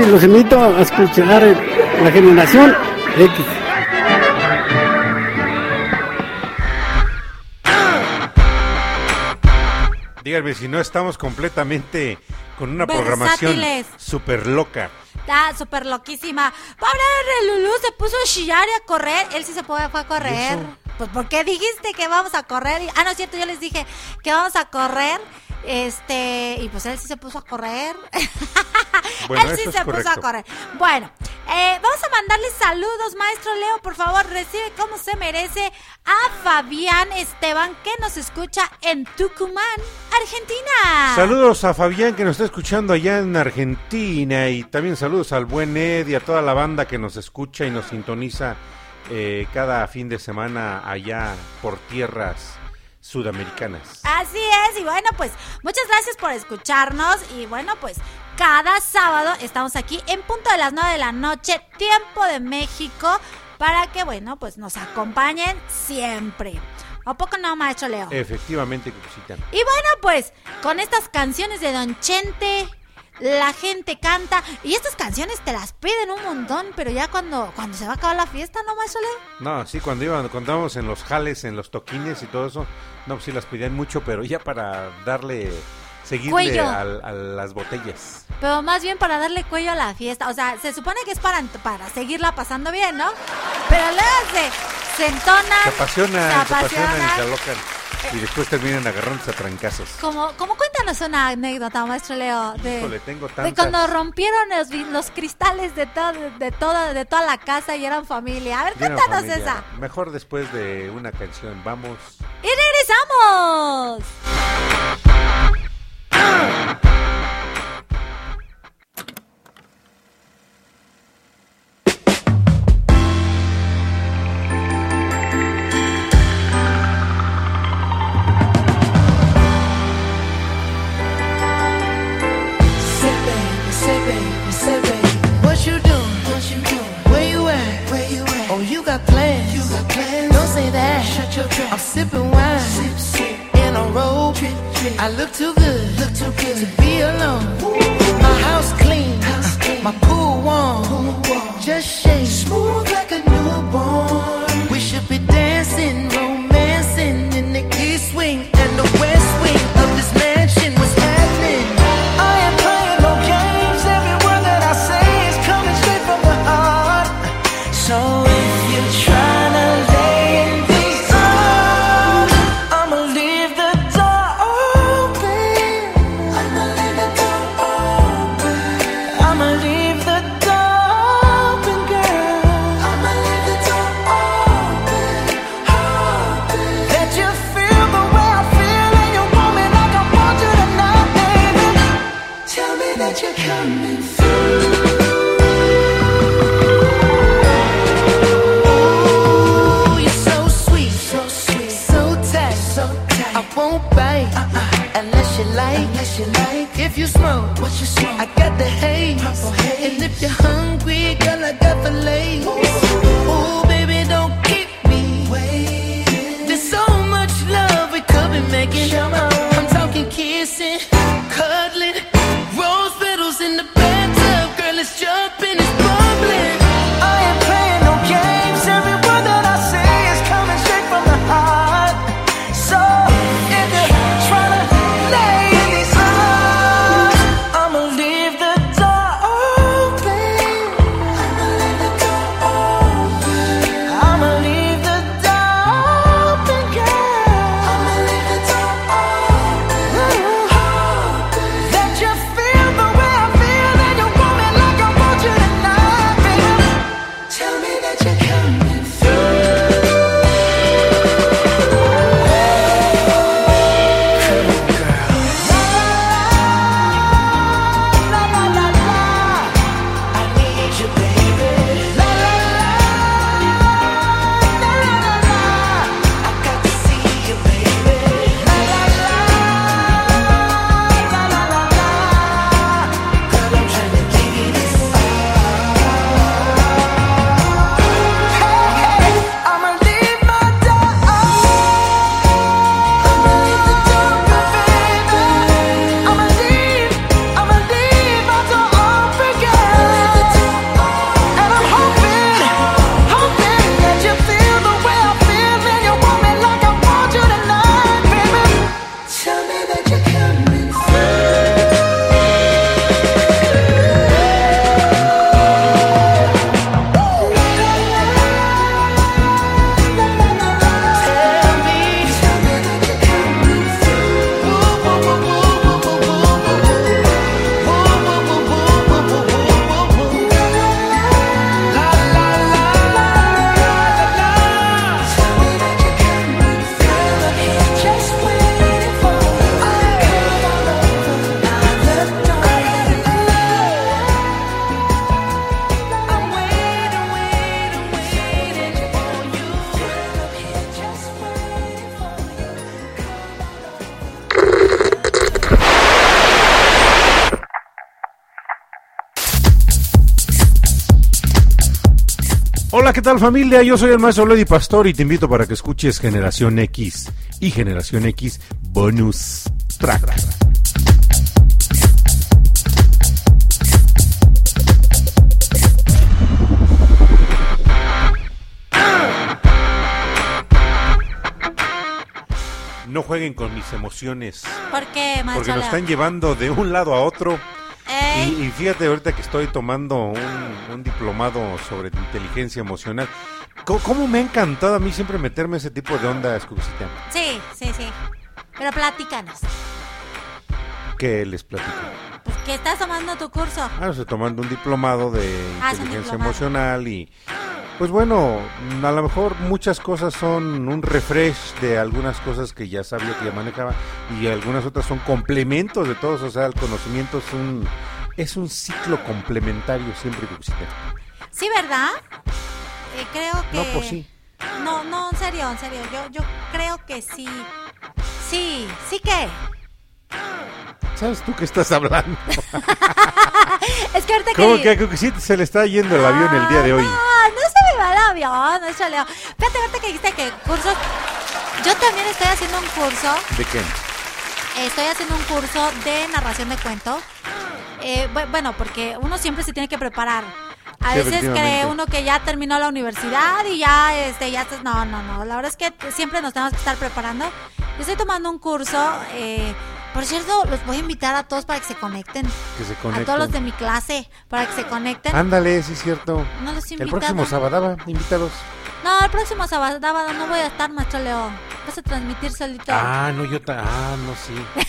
Y los invito a escuchar la generación X. Díganme si no estamos completamente con una Versátiles. programación súper loca. Está súper loquísima. Pobre de Lulú se puso a chillar y a correr. Él sí se fue, fue a correr. Pues porque dijiste que vamos a correr. Y- Ah, no es cierto, yo les dije que vamos a correr. Este, y pues él sí se puso a correr. Bueno, él sí se puso a correr. Bueno, eh, vamos a mandarle saludos, maestro Leo. Por favor, recibe como se merece a Fabián Esteban, que nos escucha en Tucumán, Argentina. Saludos a Fabián que nos está escuchando allá en Argentina y también saludos al buen Ed y a toda la banda que nos escucha y nos sintoniza eh, cada fin de semana allá por tierras sudamericanas. Así es, y bueno, pues muchas gracias por escucharnos y bueno, pues cada sábado estamos aquí en punto de las 9 de la noche, tiempo de México, para que bueno, pues nos acompañen siempre. ¿A poco no, maestro Leo? Efectivamente, Cucita. Y bueno, pues con estas canciones de Don Chente, la gente canta y estas canciones te las piden un montón, pero ya cuando cuando se va a acabar la fiesta, ¿no, maestro? No, sí, cuando iban, cuando íbamos en los jales, en los toquines y todo eso, no, pues sí las pedían mucho, pero ya para darle, seguirle a, las botellas. Pero más bien para darle cuello a la fiesta. O sea, se supone que es para, para seguirla pasando bien, ¿no? Pero luego se, se entonan. Se apasionan, se apasionan y apasionan. se alocan. Y después terminan agarrándose a trancazos. Como, como cuéntanos una anécdota, maestro Leo, de, Híjole, tengo de tantas. cuando rompieron los, los cristales de, todo, de, toda, de toda la casa y eran familia. A ver, cuéntanos familia. esa. Mejor después de una canción. Vamos. ¡Y regresamos! to ¿qué tal familia? Yo soy el maestro Lady Pastor y te invito para que escuches Generación X y Generación X Bonus Track. No jueguen con mis emociones. ¿Por qué, Porque maestro nos Leo? están llevando de un lado a otro. Y, y fíjate ahorita que estoy tomando un, un diplomado sobre inteligencia emocional. ¿Cómo, cómo me ha encantado a mí siempre meterme ese tipo de onda, Cucucita? Sí, sí, sí. Pero platícanos. Que les platico. Pues que estás tomando tu curso. Ah, estoy tomando un diplomado de Ah, inteligencia diplomado. emocional y pues bueno, a lo mejor muchas cosas son un refresh de algunas cosas que ya sabía que ya manejaba y algunas otras son complementos de todos, o sea, el conocimiento es un es un ciclo complementario siempre que visiten. Sí, ¿verdad? Eh, creo que... No, pues sí. No, no, en serio, en serio. Yo, yo creo que sí. Sí, sí que. ¿Sabes tú qué estás hablando? Es que ahorita ¿Cómo que... que a Cucucita se le está yendo el avión el día de hoy? No, no se me va el avión, no se. Fíjate, ahorita que dijiste que cursos... Yo también estoy haciendo un curso, ¿De qué? Estoy haciendo un curso de narración de cuento. Eh, bu- bueno, porque uno siempre se tiene que preparar. A veces cree uno que ya terminó la universidad y ya, este, ya estás... No, no, no. La verdad es que siempre nos tenemos que estar preparando. Yo estoy tomando un curso... eh, por cierto, los voy a invitar a todos para que se conecten. Que se A todos los de conecten. mi clase, para que se conecten. Ándale, sí es cierto. No los he El próximo sábado, invítalos. No, el próximo sábado no voy a estar, maestro Leo. Vas a transmitir solito. Ah, no, yo ta- ah, no sí.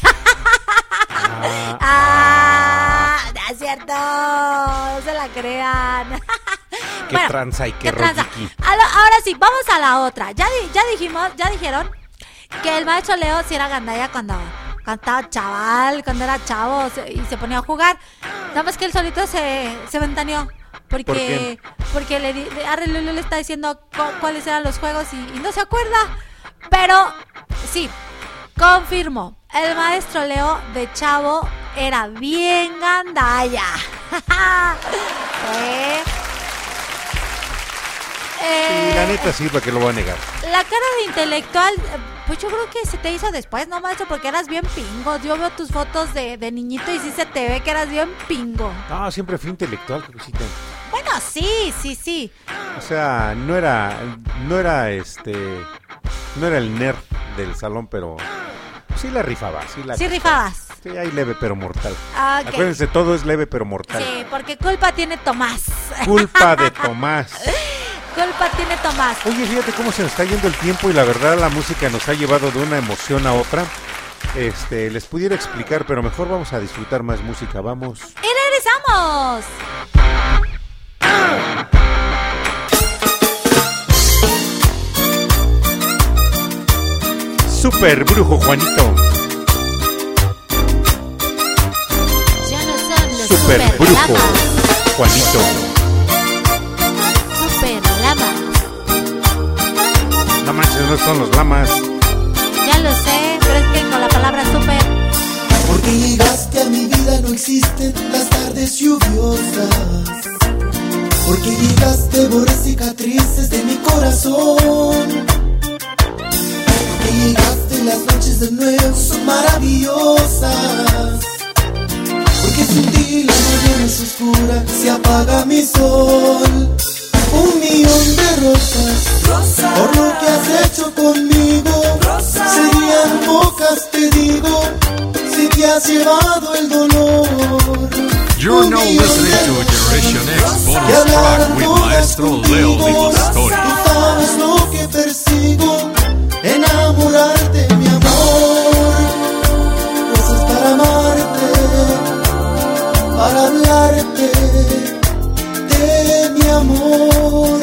Ah, Ah, no es cierto. No se la crean. qué tranza y qué, ¿Qué tranza? ahora sí, vamos a la otra. Ya, di- ya dijimos, ya dijeron que el maestro Leo sí era gandalla cuando, cuando estaba chaval, cuando era chavo se- y se ponía a jugar. Nada más que él solito se, se ventaneó. Porque, porque le, le- le está diciendo cu- cuáles eran los juegos y, y no se acuerda. Pero sí, confirmo. El maestro Leo de chavo era bien gandalla. ¿Eh? Eh, Y la neta sí, ¿para qué lo voy a negar? la cara de intelectual, eh, pues yo creo que se te hizo después, ¿no, maestro? Porque eras bien pingo. Yo veo tus fotos de, de niñito y sí se te ve que eras bien pingo. No, siempre fui intelectual, Cucucita. Bueno, sí, sí, sí. O sea, no era, no era este, no era el nerd del salón, pero sí la rifaba, sí la Sí rifabas. Sí, hay leve pero mortal. Ah. Acuérdense, todo es leve pero mortal. Sí, porque culpa tiene Tomás. Culpa de Tomás. culpa tiene Tomás. Oye, fíjate cómo se nos está yendo el tiempo y la verdad la música nos ha llevado de una emoción a otra. Este, les pudiera explicar, pero mejor vamos a disfrutar más música. Vamos. Y regresamos. Super brujo Juanito. Ya no son los Super super, brujo. Juanito. Super lamas. No manches, no son los lamas. Ya lo sé, pero es que con la palabra super. Porque llegaste a mi vida no existen las tardes lluviosas. Porque llegaste borré cicatrices de mi corazón. Llegaste las noches de nuevo son maravillosas. Porque sin ti la mañana es oscura, se apaga mi sol. Un millón de rosas, por lo que has hecho conmigo. Serían pocas, te digo, si te has llevado el dolor. You're now listening to Generation X bonus track with Maestro Leo Little Story. Tú sabes lo que persigo, enamorarte, mi amor. Cosas para amarte, para hablarte de mi amor.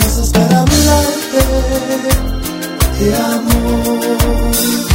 Rosas para hablarte de amor.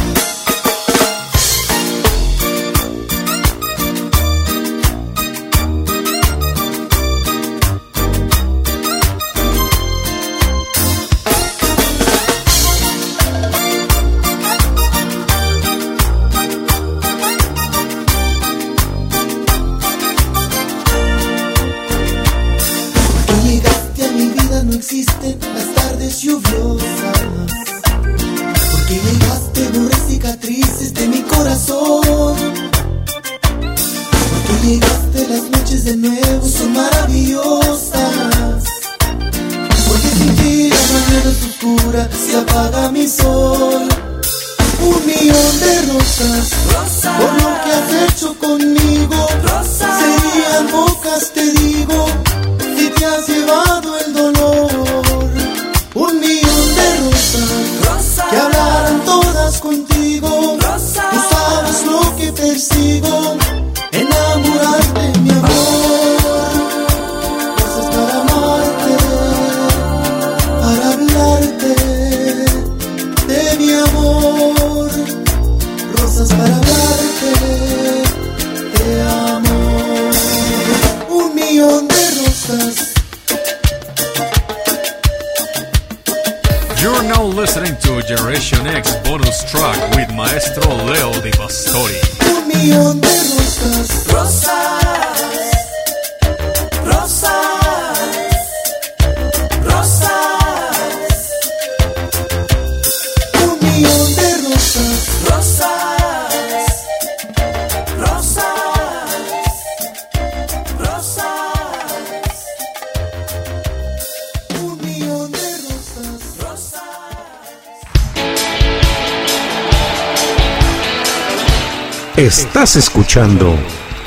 Escuchando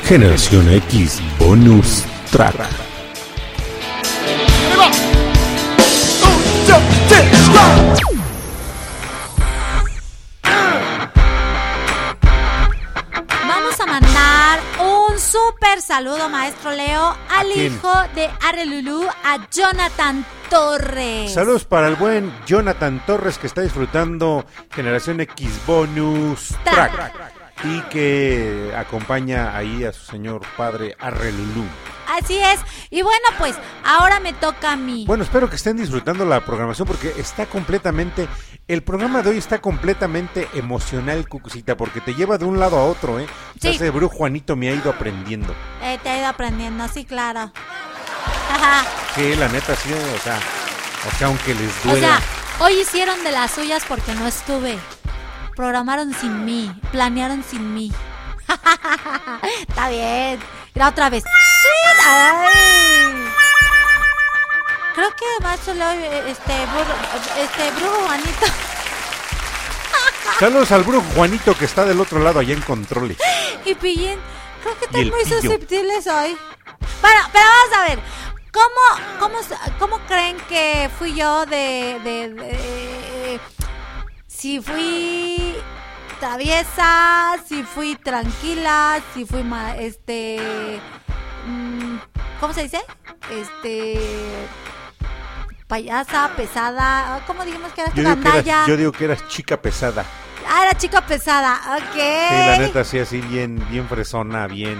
Generación X Bonus Track. Vamos a mandar un súper saludo, maestro Leo, al hijo de Arelulú, a Jonathan Torres. Saludos para el buen Jonathan Torres que está disfrutando Generación X Bonus Track. Y que acompaña ahí a su señor padre Arrelulú. Así es. Y bueno, pues ahora me toca a mí. Bueno, espero que estén disfrutando la programación porque está completamente, el programa de hoy está completamente emocional, Cucucita, porque te lleva de un lado a otro, ¿eh? O Sí. ese brujo Juanito me ha ido aprendiendo. Eh, te he ido aprendiendo, sí, claro. Ajá. Sí, la neta, sí, o sea, o sea, aunque les O duela. sea, hoy hicieron de las suyas porque no estuve. Programaron sin mí, planearon sin mí. Está bien. Mira otra vez. Ay. Creo que maestro Leo, eh, este, burro- este brujo Juanito. Saludos al brujo Juanito que está del otro lado allá en controles. Y Pillín, creo que están muy pillo. susceptibles hoy. Bueno, pero vamos a ver. ¿Cómo, cómo, cómo creen que fui yo de, de- de- Si fui traviesa, si fui tranquila, si fui ma- este... mm, ¿Cómo se dice? Este... Payasa, pesada. ¿Cómo dijimos que era Yo digo, que gandalla? eras, yo digo que eras chica pesada. Ah, era chica pesada. Ok. Sí, la neta, sí, así bien, bien fresona, bien,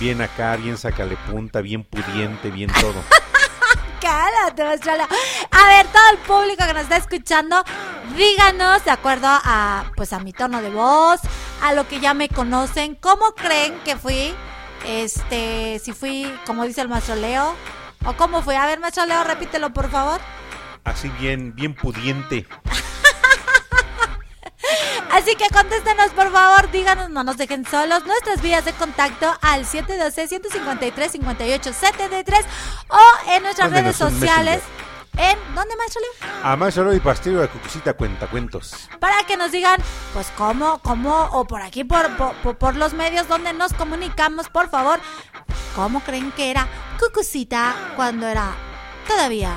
bien acá, bien sacale punta, bien pudiente, bien todo. Cállate, maestro Leo. A ver, todo el público que nos está escuchando, díganos, de acuerdo a, pues, a mi tono de voz, a lo que ya me conocen, ¿cómo creen que fui? Este, si fui, como dice el maestro Leo, o cómo fui. A ver, maestro Leo, repítelo, por favor. Así bien, bien pudiente. Así que contéstenos, por favor, díganos, no nos dejen solos. Nuestras vías de contacto al 712-153-5873 o en nuestras Mándenos redes sociales. ¿En dónde, maestro Leo? A más oro y pastillo de Cucucita Cuentacuentos. para que nos digan, pues cómo, cómo, o por aquí, por, por- por los medios donde nos comunicamos, por favor, cómo creen que era Cucucita cuando era todavía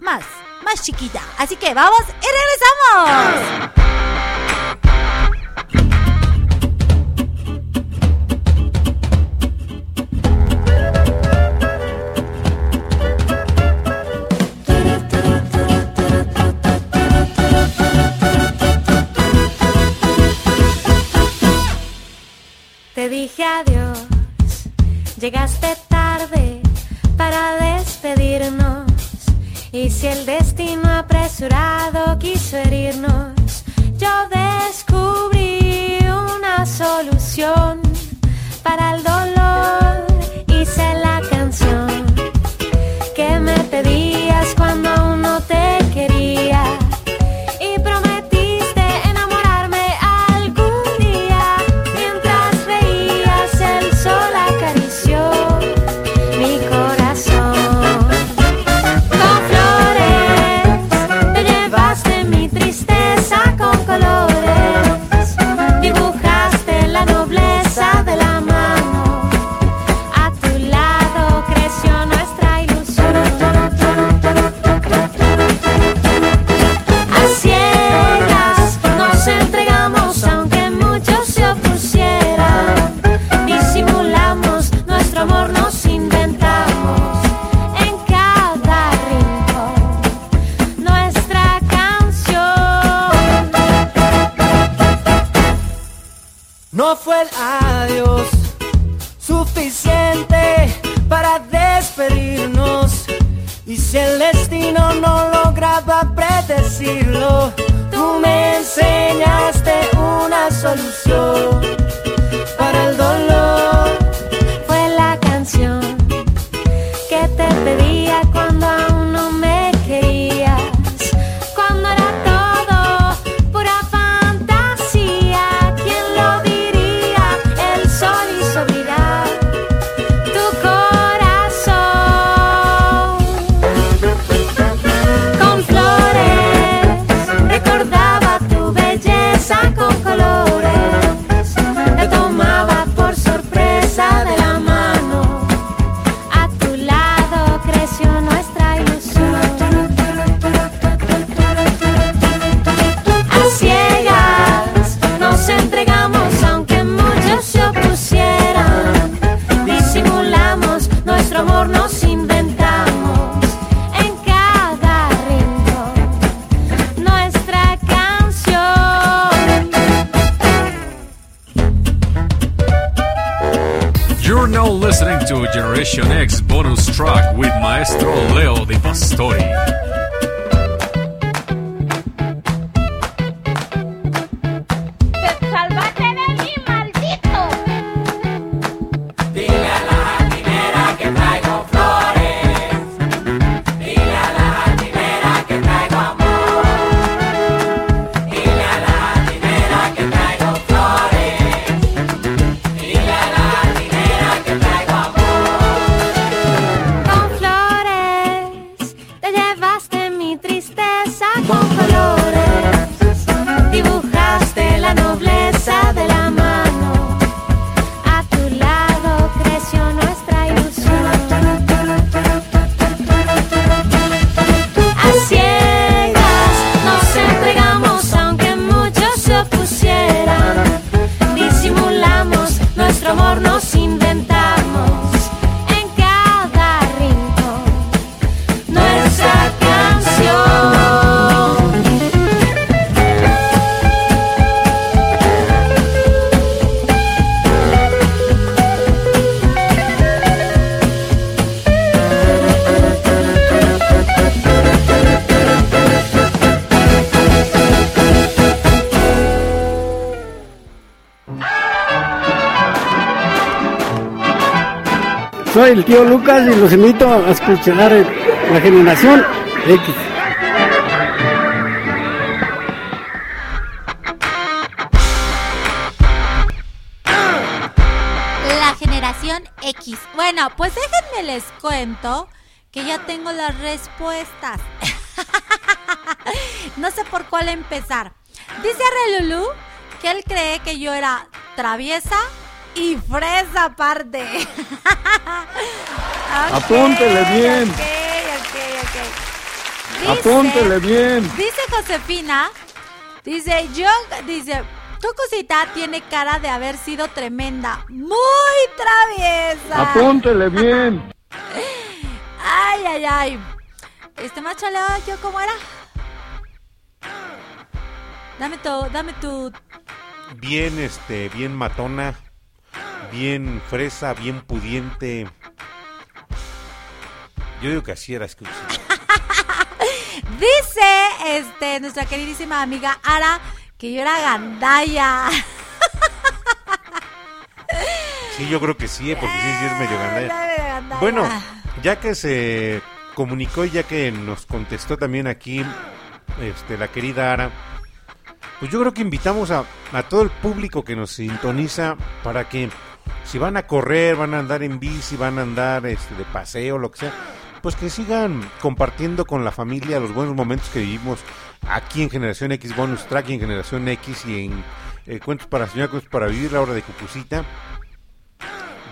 más, más chiquita. Así que vamos y regresamos. Te dije adiós, llegaste tarde para despedirnos. Y si el destino apresurado quiso herirnos, yo descubrí una solución para el dolor. Hice la canción que me pedías No fue el adiós suficiente para despedirnos. Y si el destino no lograba predecirlo, tú me enseñaste una solución el tío Lucas y los invito a escuchar la generación X. La generación X. Bueno, pues déjenme les cuento que ya tengo las respuestas. no sé por cuál empezar. Dice Relulu que él cree que yo era traviesa y fresa aparte. Apúntele bien. ok, ok, ok. Dice- Apúntele bien. Dice Josefina, dice, yo, dice, tu cosita tiene cara de haber sido tremenda, muy traviesa. Apúntele bien. Ay, ay, ay. Este macho ¿yo cómo era? Dame tu, dame tu... Bien, este, bien matona, bien fresa, bien pudiente. Yo digo que así era, que Dice, este, nuestra queridísima amiga Ara, que yo era gandaya. Sí, yo creo que sí, eh, porque sí, sí es medio gandalla. Medio gandalla. Bueno, ya que se comunicó y ya que nos contestó también aquí este, la querida Ara, pues yo creo que invitamos a, a todo el público que nos sintoniza para que si van a correr, van a andar en bici, van a andar este, de paseo, lo que sea, pues que sigan compartiendo con la familia los buenos momentos que vivimos aquí en Generación X Bonus Track y en Generación X y en eh, Cuentos para Soñar, Cuentos para Vivir, la hora de Cucucita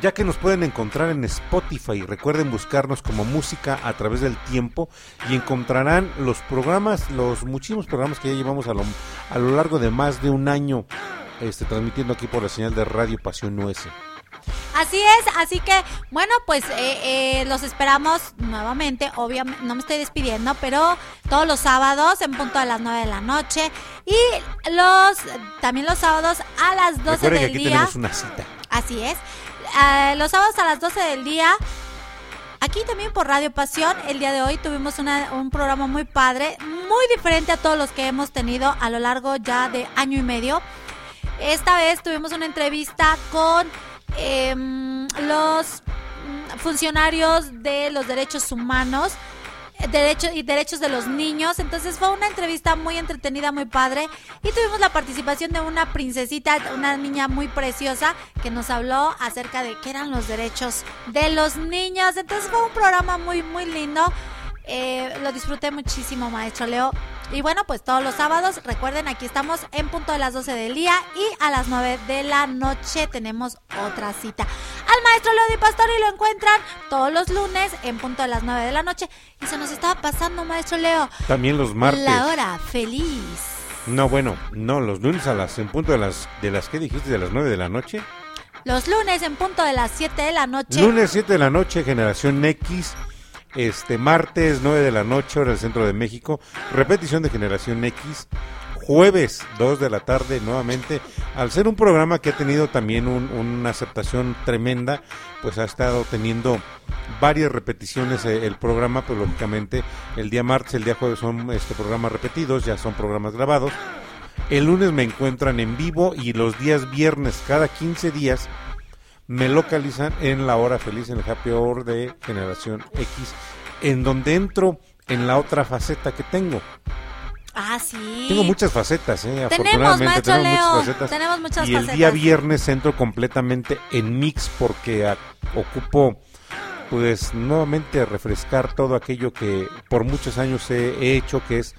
ya que nos pueden encontrar en Spotify. Recuerden buscarnos como música a través del tiempo y encontrarán los programas, los muchísimos programas que ya llevamos a lo, a lo largo de más de un año este, transmitiendo aquí por la señal de Radio Pasión US. Así es, así que bueno, pues eh, eh, los esperamos nuevamente, obviamente, no me estoy despidiendo, pero todos los sábados en punto a las 9 de la noche y los también los sábados a las 12 Recuerden que del aquí día. tenemos una cita. Así es. Eh, los sábados a las 12 del día. Aquí también por Radio Pasión, el día de hoy tuvimos una- un programa muy padre, muy diferente a todos los que hemos tenido a lo largo ya de año y medio. Esta vez tuvimos una entrevista con em, los funcionarios de los derechos humanos derechos y derechos de los niños. Entonces fue una entrevista muy entretenida, muy padre. Y tuvimos la participación de una princesita, una niña muy preciosa, que nos habló acerca de qué eran los derechos de los niños. Entonces fue un programa muy, muy lindo. Eh, lo disfruté muchísimo, maestro Leo. Y bueno, pues todos los sábados, recuerden, aquí estamos en punto de las 12 del día y a las 9 de la noche tenemos otra cita. Al maestro Leo Di Pastori lo encuentran todos los lunes en punto de las 9 de la noche. Y se nos estaba pasando, maestro Leo. También los martes. La hora feliz. No, bueno, no, los lunes a las, en punto de las, de las que dijiste, de las 9 de la noche. Los lunes en punto de las 7 de la noche. Lunes 7 de la noche, Generación X. Este martes 9 de la noche, hora del centro de México. Repetición de Generación X. Jueves 2 de la tarde, nuevamente. Al ser un programa que ha tenido también un- una aceptación tremenda, pues ha estado teniendo varias repeticiones eh, el programa, pues lógicamente el día martes, el día jueves son este programas repetidos, ya son programas grabados. El lunes me encuentran en vivo y los días viernes, cada 15 días, me localizan en la hora feliz, en el happy hour de Generación X, en donde entro en la otra faceta que tengo. Ah, sí. Tengo muchas facetas, ¿eh? Afortunadamente tenemos Leo, muchas facetas. tenemos muchas y el día viernes entro completamente en mix porque a- ocupo pues nuevamente refrescar todo aquello que por muchos años he, he hecho que es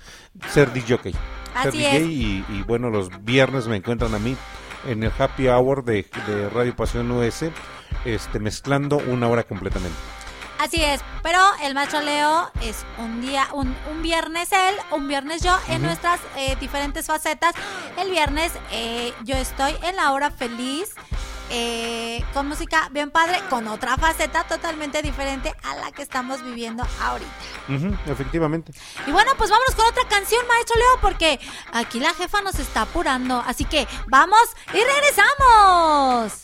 ser DJ. Ser Así DJ es. y, y, bueno, los viernes me encuentran a mí en el happy hour de, de Radio Pasión US este, mezclando una hora completamente. Así es, pero el maestro Leo es un día, un, un viernes él, un viernes yo, en nuestras eh, diferentes facetas. El viernes eh, yo estoy en la hora feliz, eh, con música bien padre, con otra faceta totalmente diferente a la que estamos viviendo ahorita. Efectivamente. Y bueno, pues vámonos con otra canción, maestro Leo, porque aquí la jefa nos está apurando. Así que vamos y regresamos.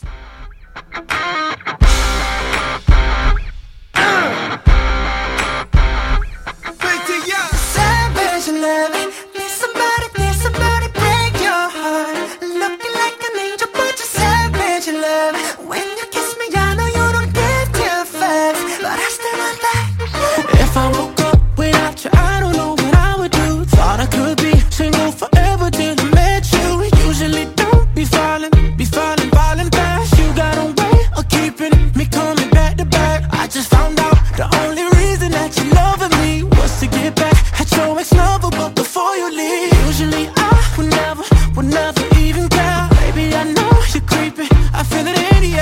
That you loving me was to get back at your ex lover, but before you leave, usually I would never, would never even care. Baby, I know you're creeping, I feel it in the.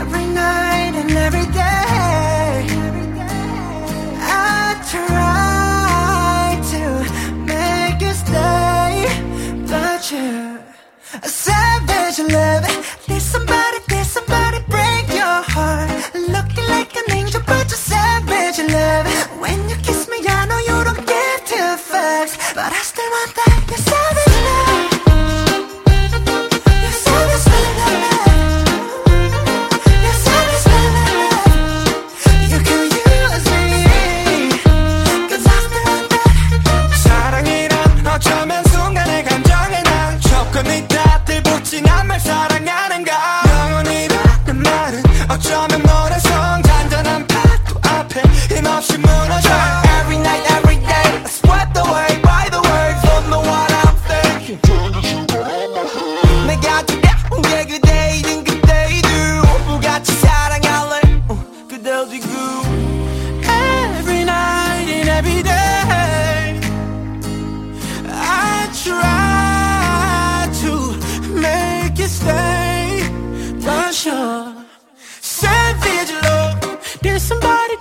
Every night and every day, I try to make you stay, but you're a savage love. Need somebody, need somebody break your heart. Love.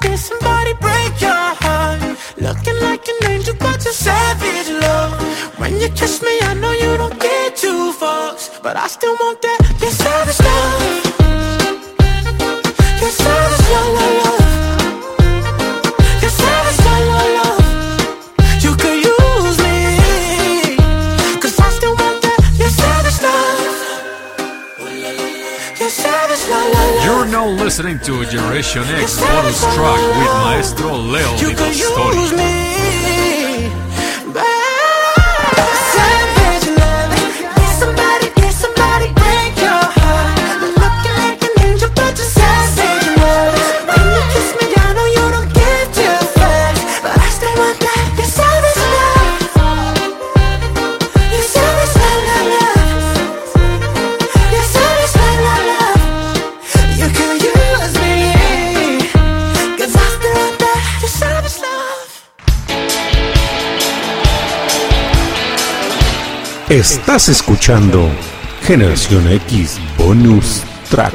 Did somebody break your heart? Looking like an angel but you're savage love. When you kiss me I know you don't get two fucks But I still want that, savage love listening to Generation X bonus track with Maestro Leo Di could Estás escuchando Generación X Bonus Track.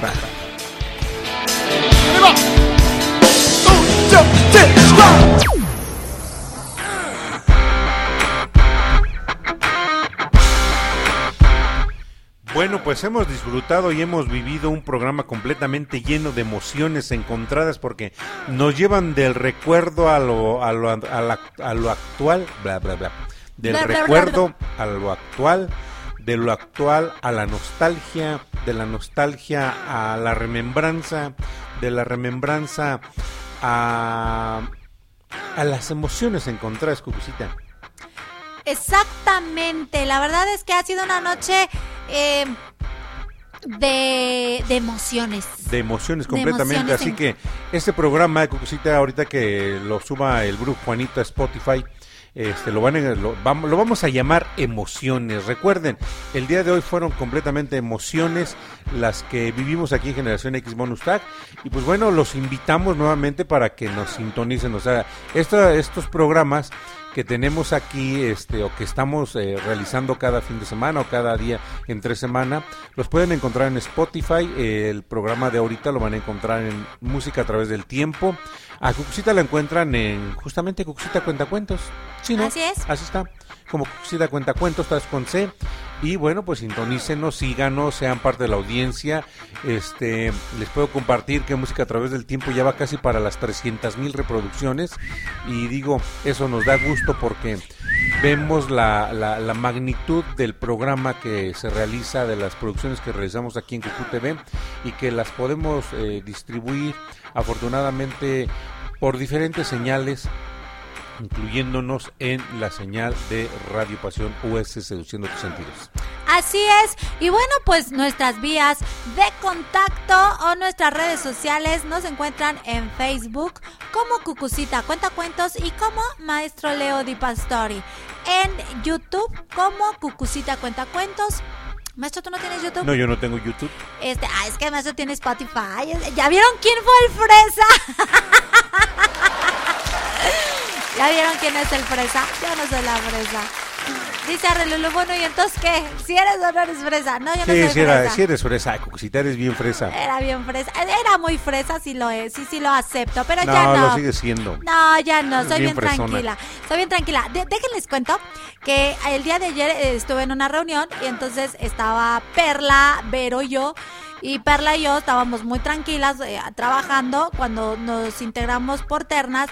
Bueno, pues hemos disfrutado y hemos vivido un programa completamente lleno de emociones encontradas porque nos llevan del recuerdo a lo, a lo, a a lo actual, bla, bla, bla. Del Bla, bla, bla, recuerdo a lo actual, de lo actual a la nostalgia, de la nostalgia a la remembranza, de la remembranza a, a las emociones encontradas, Cucucita. Exactamente, la verdad es que ha sido una noche eh, de, de emociones. de emociones De completamente. emociones Así en- que este programa de Cucucita, ahorita que lo suba el grupo Juanito a Spotify, este, lo, van a- lo, vamos, a llamar emociones. Recuerden, el día de hoy fueron completamente emociones las que vivimos aquí en Generación X Bonus Track. Y pues bueno, los invitamos nuevamente para que nos sintonicen. O sea, esto- estos programas que tenemos aquí este o que estamos eh, realizando cada fin de semana o cada día entre semana los pueden encontrar en Spotify. Eh, el programa de ahorita lo van a encontrar en música a través del tiempo. A Cucucita la encuentran en justamente Cucucita Cuentacuentos sí no Así es. así está como Cucucita Cuentacuentos estás con C. Y bueno pues sintonícenos síganos sean parte de la audiencia. Este les puedo compartir que música a través del tiempo ya va casi para las 300 mil reproducciones. Y digo eso nos da gusto porque vemos la, la, la magnitud del programa que se realiza de las producciones que realizamos aquí en Cucú TV y que las podemos eh, distribuir afortunadamente por diferentes señales incluyéndonos en la señal de Radio Pasión US Seduciendo tus sentidos. Así es. Y bueno, pues nuestras vías de contacto o nuestras redes sociales nos encuentran en Facebook como Cucucita Cuentacuentos y como Maestro Leo Di Pastori. En YouTube como Cucucita Cuentacuentos. Maestro, ¿tú no tienes YouTube? No, yo no tengo YouTube. Este, ah, es que Maestro tiene Spotify. ¿Ya vieron quién fue el fresa? ¿Ya vieron quién es el fresa? Yo no soy la fresa. Dice Arrelulo, bueno, ¿y entonces qué? Si eres o no eres fresa. No, yo no Sí, soy si, era, fresa. si eres fresa, Cucucita, eres bien fresa. Era bien fresa. Era muy fresa, sí lo es. Sí, sí lo acepto. Pero No, ya no. lo sigue siendo. No, ya no, soy Bien tranquila. Soy bien tranquila. De- déjenles cuento que el día de ayer estuve en una reunión y entonces estaba Perla, Vero y yo. Y Perla y yo estábamos muy tranquilas eh, trabajando cuando nos integramos por ternas.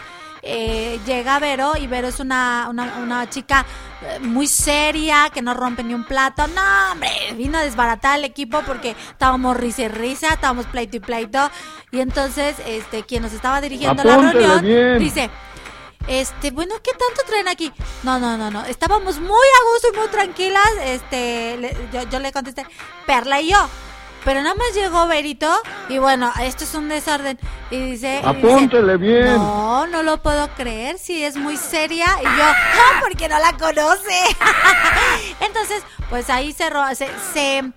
Eh, llega Vero y Vero es una, una, una chica eh, muy seria que no rompe ni un plato. No, hombre, vino a desbaratar el equipo porque estábamos risa y risa, estábamos pleito y pleito. Y entonces, este, quien nos estaba dirigiendo la reunión bien. dice, este, bueno, ¿qué tanto traen aquí? No, no, no, no. Estábamos muy a gusto y muy tranquilas. Este, le- yo, yo le contesté, Perla y yo. Pero nada más llegó Berito y bueno, esto es un desorden. Y dice, y dice, Apúntele bien. No, no lo puedo creer, si es muy seria. Y yo, ah, porque no la conoce. Entonces, pues ahí se, se, se,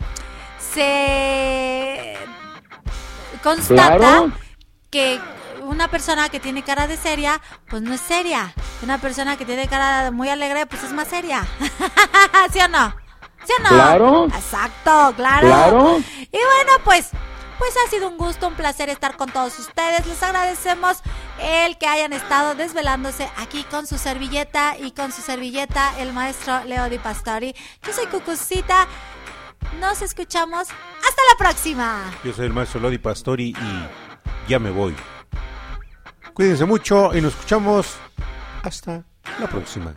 se constata Claro. que una persona que tiene cara de seria, pues no es seria. Una persona que tiene cara muy alegre, pues es más seria. ¿Sí o no? ¿Sí o no? Claro. Exacto, claro. Claro. Y bueno, pues, pues ha sido un gusto, un placer estar con todos ustedes. Les agradecemos el que hayan estado desvelándose aquí con su servilleta y con su servilleta, el maestro Leo Di Pastori. Yo soy Cucucita. Nos escuchamos. Hasta la próxima. Yo soy el maestro Lodi Pastori y ya me voy. Cuídense mucho y nos escuchamos hasta la próxima.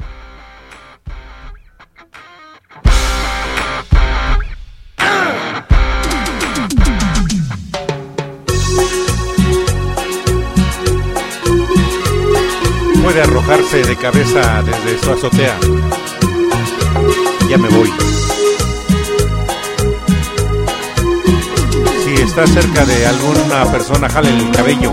puede arrojarse de cabeza desde su azotea. Ya me voy. Si está cerca de alguna persona, jale el cabello.